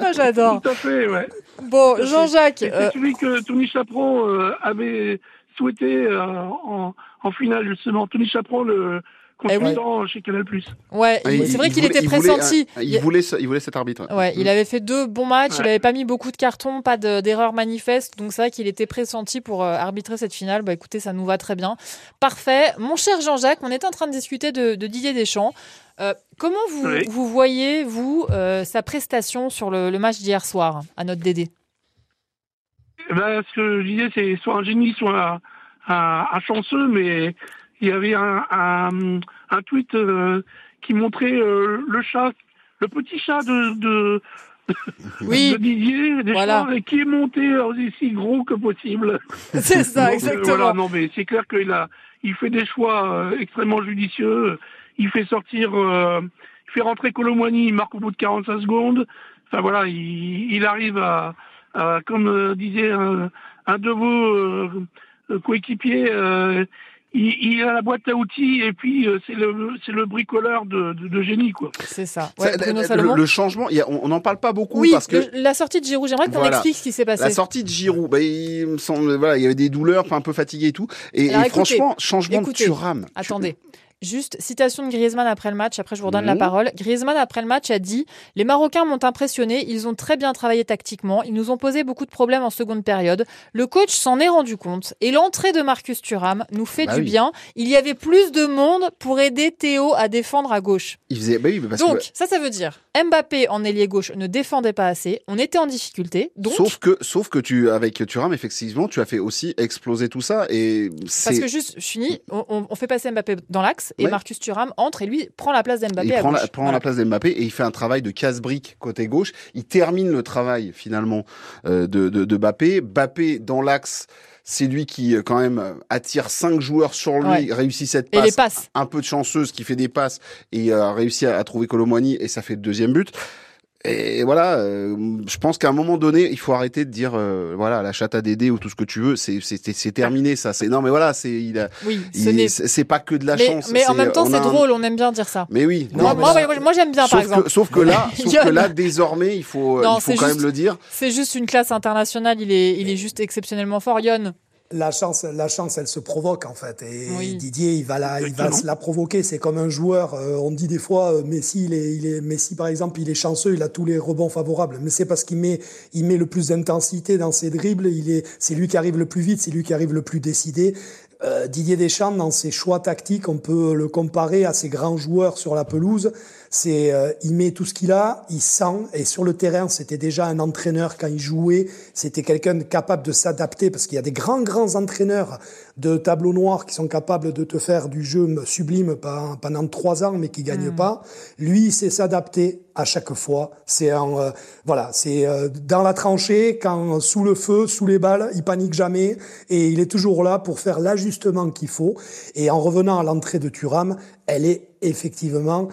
Ah, J'adore. Tout à fait, ouais. Bon, Jean-Jacques. Et euh, C'est celui que Tony Chaperon euh, avait souhaité euh, en, en finale, justement. Tony Chaperon, le consultant chez Canal+. Ouais, Ah, c'est vrai il qu'il était voulait, pressenti. euh, Il voulait, ce- il voulait cet arbitre. ouais. Ouais, il avait fait deux bons matchs, il Ouais. avait pas mis beaucoup de cartons, pas de- d'erreurs manifestes, donc c'est vrai qu'il était pressenti pour euh, arbitrer cette finale. Bah écoutez, ça nous va très bien. Parfait. Mon cher Jean-Jacques, on était en train de discuter de, de Didier Deschamps. Euh, comment vous, Oui. vous voyez, vous, euh, sa prestation sur le, le match d'hier soir à notre Dédé? Eh ben, ce que je disais, c'est soit un génie, soit un, un- un chanceux, mais il y avait un, un, un tweet euh, qui montrait euh, le chat, le petit chat de, de, Oui. de Didier Deschamps, Voilà. et qui est monté aussi gros que possible. C'est ça, Donc, euh, exactement. voilà, non, mais c'est clair qu'il a, il fait des choix euh, extrêmement judicieux. Il fait sortir, euh, il fait rentrer Colomwani, il marque au bout de 45 secondes. Enfin voilà, il, il arrive à, à, comme euh, disait un, un de vos euh, euh, coéquipiers, euh, il, il a la boîte à outils et puis euh, c'est le, c'est le bricoleur de, de, de génie quoi. C'est ça. Le, le- le changement, il y a- on n'en parle pas beaucoup Oui, parce que le- la sortie de Giroud, j'aimerais qu'on Voilà. explique ce qui s'est passé. La sortie de Giroud, bah, il me semble, voilà, il y avait des douleurs, un peu fatigué et tout. Et, Alors, et écoutez, franchement, changement écoutez, de Thuram. Attendez. Juste, citation de Griezmann après le match, après je vous redonne la Mhm. parole. Griezmann après le match a dit « Les Marocains m'ont impressionné, ils ont très bien travaillé tactiquement, ils nous ont posé beaucoup de problèmes en seconde période. Le coach s'en est rendu compte et l'entrée de Marcus Thuram nous fait Bah du oui. bien. Il y avait plus de monde pour aider Théo à défendre à gauche. Il faisait, bah oui, parce Donc, que, ça, ça veut dire Mbappé en ailier gauche ne défendait pas assez, on était en difficulté. Donc, sauf que, sauf que tu, avec Thuram, effectivement, tu as fait aussi exploser tout ça et c'est. parce que juste, je finis, on- on fait passer Mbappé dans l'axe et Ouais. Marcus Thuram entre et lui prend la place d'Mbappé il à prend, gauche. la, prend Voilà. la place d'Mbappé et il fait un travail de casse-brique côté gauche. Il termine le travail finalement euh, de, de, de Mbappé. Mbappé dans l'axe, c'est lui qui euh, quand même euh, attire cinq joueurs sur lui, Ouais. réussit cette Et passe, les passes. un peu de chanceuse qui fait des passes et euh, a réussi à, à trouver Colomwani et ça fait le deuxième but. Et voilà, euh, je pense qu'à un moment donné, il faut arrêter de dire euh, voilà la chatte à Dédé ou tout ce que tu veux, c'est c'est c'est terminé ça. C'est non mais voilà, c'est il a, Oui, ce c'est c'est pas que de la mais, chance. mais en même temps, c'est un- drôle, on aime bien dire ça. Mais oui. Moi, non, moi, mais- moi, moi, j'aime bien, sauf par que, exemple. Sauf que là, sauf que là, désormais, il faut, Non, il faut quand juste- même le dire. C'est juste une classe internationale, il est, il est juste exceptionnellement fort. Yon, La chance, la chance, elle se provoque en fait. Et Oui. Didier, il va la, il va se la provoquer. C'est comme un joueur. euh, on dit des fois, euh, Messi, il est, il est, Messi par exemple, il est chanceux, il a tous les rebonds favorables. Mais c'est parce qu'il met, il met le plus d'intensité dans ses dribbles. Il est, c'est lui qui arrive le plus vite, c'est lui qui arrive le plus décidé. Euh, Didier Deschamps, dans ses choix tactiques, on peut le comparer à ces grands joueurs sur la pelouse. C'est, euh, il met tout ce qu'il a, il sent, et sur le terrain, c'était déjà un entraîneur quand il jouait. C'était quelqu'un capable de s'adapter, parce qu'il y a des grands, grands entraîneurs de tableau noir qui sont capables de te faire du jeu sublime pendant, trois ans, mais qui gagnent pas. Lui, il sait s'adapter à chaque fois. C'est un, euh, voilà, c'est euh, dans la tranchée, quand sous le feu, sous les balles, il panique jamais, et il est toujours là pour faire l'ajustement qu'il faut. Et en revenant à l'entrée de Thuram, elle est effectivement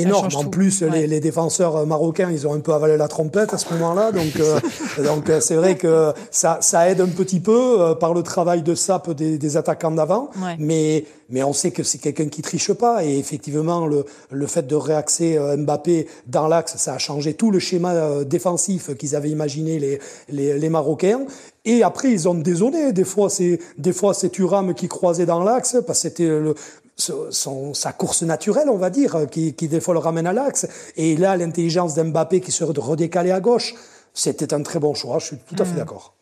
énorme. En plus, Ouais. les, les défenseurs marocains, ils ont un peu avalé la trompette à ce moment-là. Donc, euh, donc euh, c'est vrai que ça, ça aide un petit peu euh, par le travail de sape des, des attaquants d'avant. Ouais. Mais, mais on sait que c'est quelqu'un qui triche pas. Et effectivement, le, le fait de réaxer euh, Mbappé dans l'axe, ça a changé tout le schéma euh, défensif qu'ils avaient imaginé les, les, les Marocains. Et après, ils ont dézonné. Des fois, c'est des fois c'est Thuram qui croisait dans l'axe parce que c'était le son, sa course naturelle, on va dire, qui, qui des fois le ramène à l'axe. Et là, l'intelligence d'Mbappé qui se redécalait à gauche, c'était un très bon choix. Je suis tout à fait d'accord.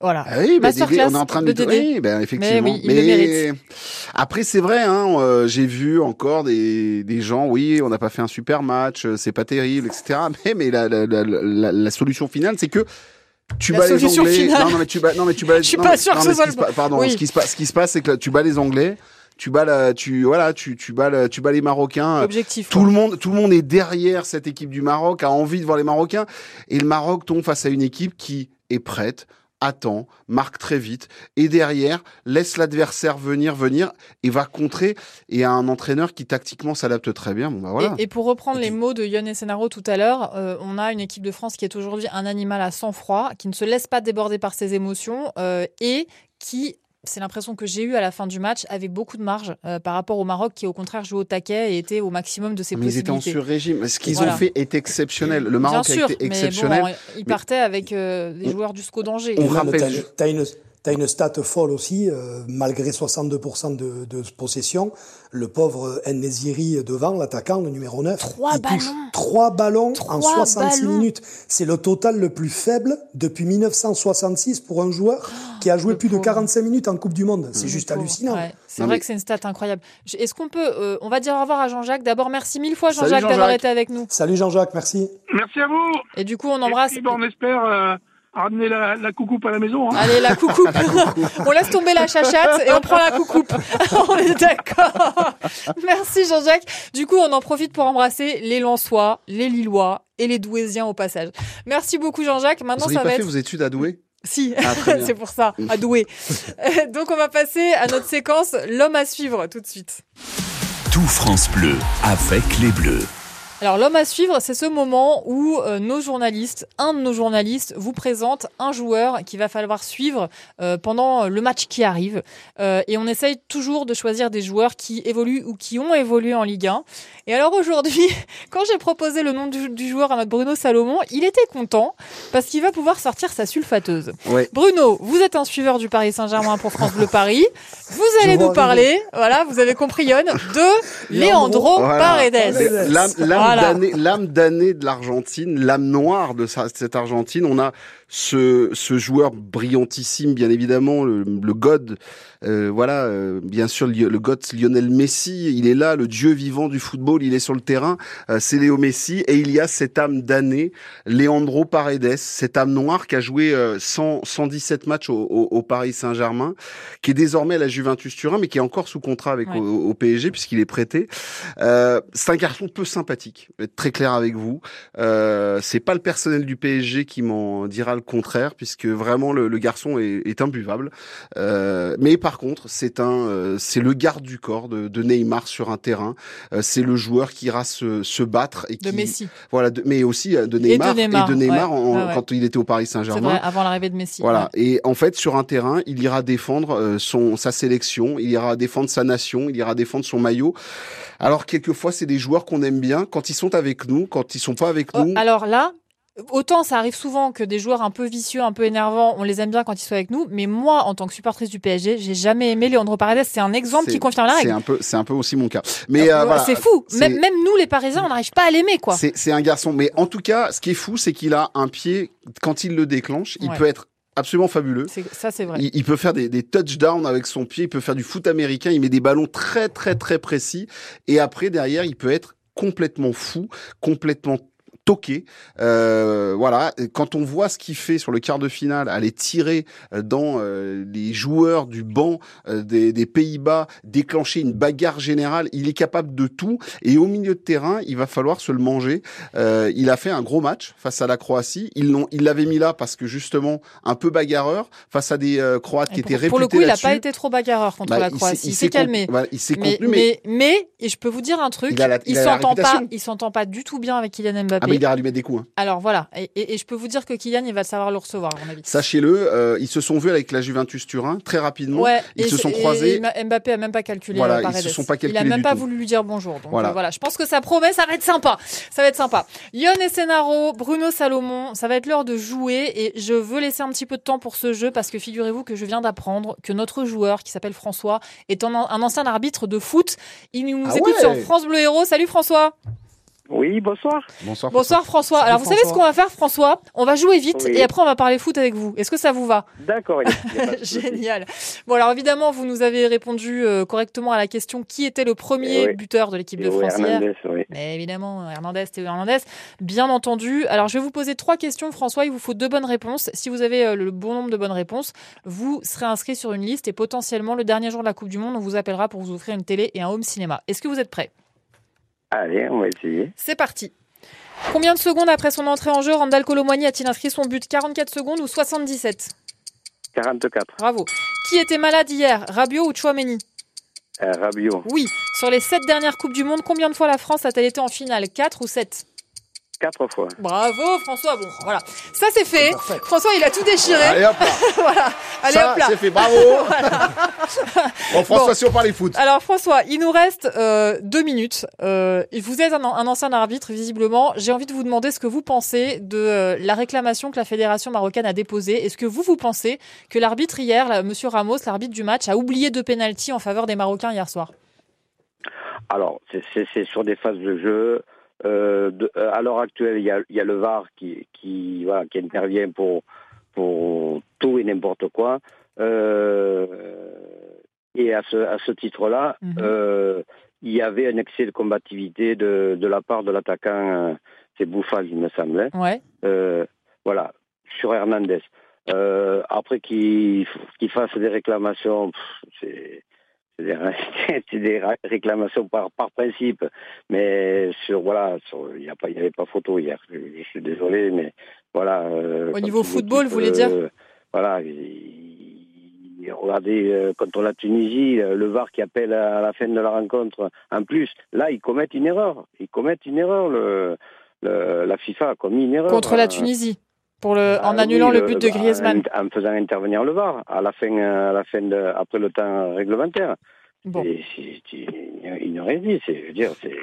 voilà. Ah oui, bah, Dédé, on est en train de, de oui, ben, effectivement. Mais oui, il le mérite. après, c'est vrai, hein, euh, j'ai vu encore des, des gens, oui, on n'a pas fait un super match, euh, c'est pas terrible, etc. Mais, mais la, la, la, la, la solution finale, c'est que tu bats les Anglais. finale. Non, non, mais tu bats, non, mais tu bats. Je suis non, pas mais- sûre que ce soit le Pardon, Oui. ce qui se passe, ce qui se passe, c'est que tu bats les Anglais. Tu bats, la, tu voilà, tu, tu bats, la- tu bats les Marocains. Objectif. Tout le monde, tout le monde est derrière cette équipe du Maroc, a envie de voir les Marocains, et le Maroc tombe face à une équipe qui est prête, attend, marque très vite, et derrière laisse l'adversaire venir, venir, et va contrer, et a un entraîneur qui tactiquement s'adapte très bien. Bon bah voilà. Et, et pour reprendre les mots de Yon Senaro tout à l'heure, euh, on a une équipe de France qui est aujourd'hui un animal à sang-froid, qui ne se laisse pas déborder par ses émotions euh, et qui, c'est l'impression que j'ai eue à la fin du match, avait beaucoup de marge euh, par rapport au Maroc qui au contraire jouait au taquet et était au maximum de ses Mais ils étaient en possibilités. sur-régime. Ce qu'ils Voilà. ont fait est exceptionnel. Le Maroc Bien sûr, a été mais exceptionnel. bon, ils partaient avec euh, des joueurs du SCO danger. On rappelle- t'as une- T'as une, as une stat folle aussi, euh, malgré 62% de, de, possession. Le pauvre Nesiri devant, l'attaquant, le numéro 9, trois il ballons. touche 3 ballons en 66 minutes. C'est le total le plus faible depuis 1966 pour un joueur qui a joué plus de 45 minutes en Coupe du Monde. C'est juste hallucinant. Ouais, c'est vrai mais... que c'est une stat incroyable. Est-ce qu'on peut, euh, on va dire au revoir à Jean-Jacques. D'abord, merci mille fois Jean-Jacques Jean d'avoir été avec nous. Salut Jean-Jacques, merci. Merci à vous. Et du coup, on embrasse. Et puis, on espère. Euh ramener la, la, coucoupe à la maison. Hein. Allez, la coucoupe. on laisse tomber la chachate et on prend la coucoupe. on est d'accord. Merci Jean-Jacques. Du coup, on en profite pour embrasser les Lensois, les Lillois et les Douaisiens au passage. Merci beaucoup Jean-Jacques. Maintenant, vous ça pas va fait être... vos études à Douai si, ah, c'est pour ça, à Douai. Donc on va passer à notre séquence L'homme à suivre tout de suite. Tout France Bleu avec les Bleus. Alors l'homme à suivre, c'est ce moment où euh, nos journalistes, un de nos journalistes, vous présente un joueur qu'il va falloir suivre euh, pendant le match qui arrive. Euh, et on essaye toujours de choisir des joueurs qui évoluent ou qui ont évolué en Ligue 1. Et alors aujourd'hui, quand j'ai proposé le nom du, du, joueur à notre Bruno Salomon, il était content parce qu'il va pouvoir sortir sa sulfateuse. Ouais. Bruno, vous êtes un suiveur du Paris Saint-Germain pour France Bleu Paris. Vous allez nous parler, voilà, vous avez compris Yon, de Leandro voilà. Paredes. Voilà. d'année de l'Argentine, l'âme noire de cette Argentine. On a ce, ce joueur brillantissime, bien évidemment, le, le God, euh, voilà, euh, bien sûr, le, God Lionel Messi, il est là, le dieu vivant du football, il est sur le terrain, euh, c'est Léo Messi, et il y a cette âme d'année, Leandro Paredes, cette âme noire qui a joué 100, 117 matchs au, au, au Paris Saint-Germain, qui est désormais à la Juventus Turin, mais qui est encore sous contrat avec Ouais. au, au PSG puisqu'il est prêté. Euh, c'est un garçon peu sympathique, je vais être très clair avec vous. Euh, c'est pas le personnel du PSG qui m'en dira le contraire, puisque vraiment le, le garçon est, est imbuvable. Euh, mais par contre, c'est un, euh, c'est le garde du corps de, de Neymar sur un terrain. Euh, c'est le joueur qui ira se, se battre et De qui, Messi. voilà, de- mais aussi euh, de Neymar, Neymar, et de Neymar ouais. en- Ouais, ouais. quand il était au Paris Saint-Germain. vrai, avant l'arrivée de Messi. Voilà. ouais. Et en fait, sur un terrain, il ira défendre son sa sélection, il ira défendre sa nation, il ira défendre son maillot. Alors quelquefois, c'est des joueurs qu'on aime bien quand ils sont avec nous, quand ils sont pas avec Oh, nous. alors là, autant ça arrive souvent que des joueurs un peu vicieux, un peu énervants, on les aime bien quand ils sont avec nous, mais moi, en tant que supportrice du PSG, j'ai jamais aimé Leandro Paredes. C'est un exemple C'est- qui confirme la C'est règle. un peu, c'est un peu aussi mon cas. Mais euh, voilà, c'est fou. c'est- Même, même nous, les Parisiens, on n'arrive pas à l'aimer, quoi. C'est c'est un garçon. Mais en tout cas, ce qui est fou, c'est qu'il a un pied quand il le déclenche, il peut être absolument fabuleux. C'est- Ça, c'est vrai. Il, il peut faire des, des touchdowns avec son pied, il peut faire du foot américain, il met des ballons très très très précis. Et après, derrière, il peut être complètement fou, complètement toqué. Euh, voilà, quand on voit ce qu'il fait sur le quart de finale, aller tirer euh, dans euh, les joueurs du banc euh, des, des Pays-Bas, déclencher une bagarre générale, il est capable de tout. Et au milieu de terrain, il va falloir se le manger. Euh, il a fait un gros match face à la Croatie. Ils l'ont, il l'avait mis là parce que justement un peu bagarreur face à des euh, Croates qui pour, étaient réputés pour le coup, il n'a pas été trop bagarreur contre Bah, la Croatie. il s'est calmé. il s'est mais, contenu, mais- mais, mais- et je peux vous dire un truc, Il la- s'entend pas, il s'entend pas du tout bien avec Kylian Mbappé. Ah mais il lui mettre des coups. hein. Alors voilà, et, et- et je peux vous dire que Kylian, il va savoir le recevoir, à mon avis. Sachez-le, euh, ils se sont vus avec la Juventus Turin très rapidement. Ouais, ils se sont croisés. et Mbappé a même pas calculé. Voilà, euh, ils se sont pas Il a calculés même pas tout. voulu lui dire bonjour. Donc Voilà. euh, voilà, je pense que ça promet, ça va être sympa. Ça va être sympa. Yon et Senaro, Bruno Salomon, ça va être l'heure de jouer et je veux laisser un petit peu de temps pour ce jeu parce que figurez-vous que je viens d'apprendre que notre joueur qui s'appelle François est un, un ancien arbitre de foot. Il nous Ah écoute ouais. sur France Bleu Héros. Salut François. Oui, bonsoir. Bonsoir. Bonsoir François. Alors vous savez ce qu'on va faire François? On va jouer vite Oui. et après on va parler foot avec vous. Est-ce que ça vous va? D'accord. de. Génial. Bon alors évidemment vous nous avez répondu euh, correctement à la question qui était le premier Eh oui. buteur de l'équipe de Théo France hier? Hernandez, oui. Mais évidemment Hernandez, Théo Hernandez. Bien entendu. Alors je vais vous poser trois questions François. Il vous faut deux bonnes réponses. Si vous avez euh, le bon nombre de bonnes réponses, vous serez inscrit sur une liste et potentiellement le dernier jour de la Coupe du Monde on vous appellera pour vous offrir une télé et un home cinéma. Est-ce que vous êtes prêts? Allez, on va essayer. C'est parti. Combien de secondes après son entrée en jeu, Randall Colomwani a-t-il inscrit son but? 44 secondes ou 77 44. Bravo. Qui était malade hier? Rabiot ou Chouameni? Euh, Rabiot. Oui. Sur les sept dernières Coupes du Monde, combien de fois la France a-t-elle été en finale? 4 ou 7 Quatre fois. Bravo François. Bon, voilà. Ça c'est fait. François, il a tout déchiré. Allez hop là. voilà. Allez Ça, hop là. c'est fait, bravo. Bon, François, Bon. si on parlait foot. Alors François, il nous reste euh, deux minutes. Euh, vous êtes un, un ancien arbitre, visiblement. J'ai envie de vous demander ce que vous pensez de euh, la réclamation que la fédération marocaine a déposée. Est-ce que vous vous pensez que l'arbitre hier, là, Monsieur Ramos, l'arbitre du match, a oublié deux pénalties en faveur des Marocains hier soir? Alors, c'est- c'est c'est sur des phases de jeu. Euh, de- euh, à l'heure actuelle, il y a, y a le VAR qui, qui, voilà, qui intervient pour, pour tout et n'importe quoi. Euh, et à ce, à ce titre-là, euh, il y avait un excès de combativité de, de la part de l'attaquant, euh, c'est Bouffal, il me semble. hein. Ouais. Euh, voilà, sur Hernandez. Euh, après qu'il qu'il fasse des réclamations, c'est c'est des, réclamations par, par principe, mais sur voilà, il n'y avait pas photo hier. Je, je suis désolé, mais voilà. euh, Au niveau football, vous voulez dire euh, Voilà. il- il- Regardez, euh, contre la Tunisie, euh, le VAR qui appelle à la fin de la rencontre. En plus, là, ils commettent une erreur. Ils commettent une erreur. Le, le- la FIFA a commis une erreur. contre la Tunisie pour le, en ah annulant oui, le but de Griezmann. En, en faisant intervenir le VAR à la fin, à la fin de, après le temps réglementaire. Bon. Et c'est- c'est- il ne rien dit. C'est, je veux dire, c'est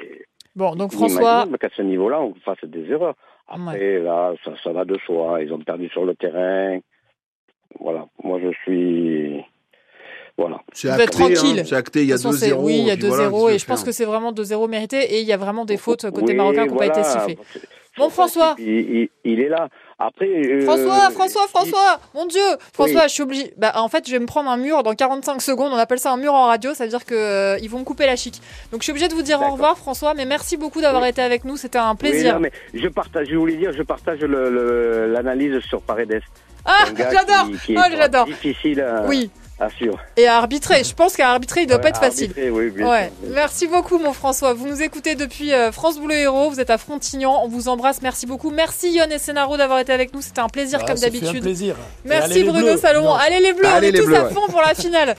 Bon, donc François, qu'à ce niveau-là, on fasse des erreurs. Après, là, ça, ça va de soi. Ils ont perdu sur le terrain. Voilà. Moi, je suis. Voilà. C'est acté, hein, tranquille. c'est acté, il y a De toute façon, c'est- 2-0, Oui, il y a puis voilà, 2-0 qu'est-ce et je pense faire que c'est vraiment 2-0 mérité et il y a vraiment des fautes côté Oui, marocain qui n'ont pas été sifflées. Bon, François. Il, il- il est là. Après. euh, François, François, François, mon Dieu, François, Oui. je suis obligé. Bah, en fait, je vais me prendre un mur dans 45 secondes. On appelle ça un mur en radio, ça veut dire que euh, ils vont me couper la chic. Donc, je suis obligée de vous dire au revoir, François. Mais merci beaucoup d'avoir été avec nous. C'était un Oui, plaisir. non, mais je partage, je voulais dire, je partage le- le- l'analyse sur Paredes. Ah, j'adore. Oh, j'adore. Difficile à, Oui. À suivre. Et à arbitrer. Je pense qu'à arbitrer, il doit Ouais, pas être à facile. arbitrer, oui, bien ouais. sûr. Merci beaucoup, mon François. Vous nous écoutez depuis euh, France Bleu Héros. Vous êtes à Frontignan. On vous embrasse. Merci beaucoup. Merci Yon et Sénaro d'avoir été avec nous. C'était un plaisir Ah, comme d'habitude. plaisir. Merci Bruno. Salomon. Allez les bleus, Allez on est les tous Bleus, à ouais. fond pour la finale.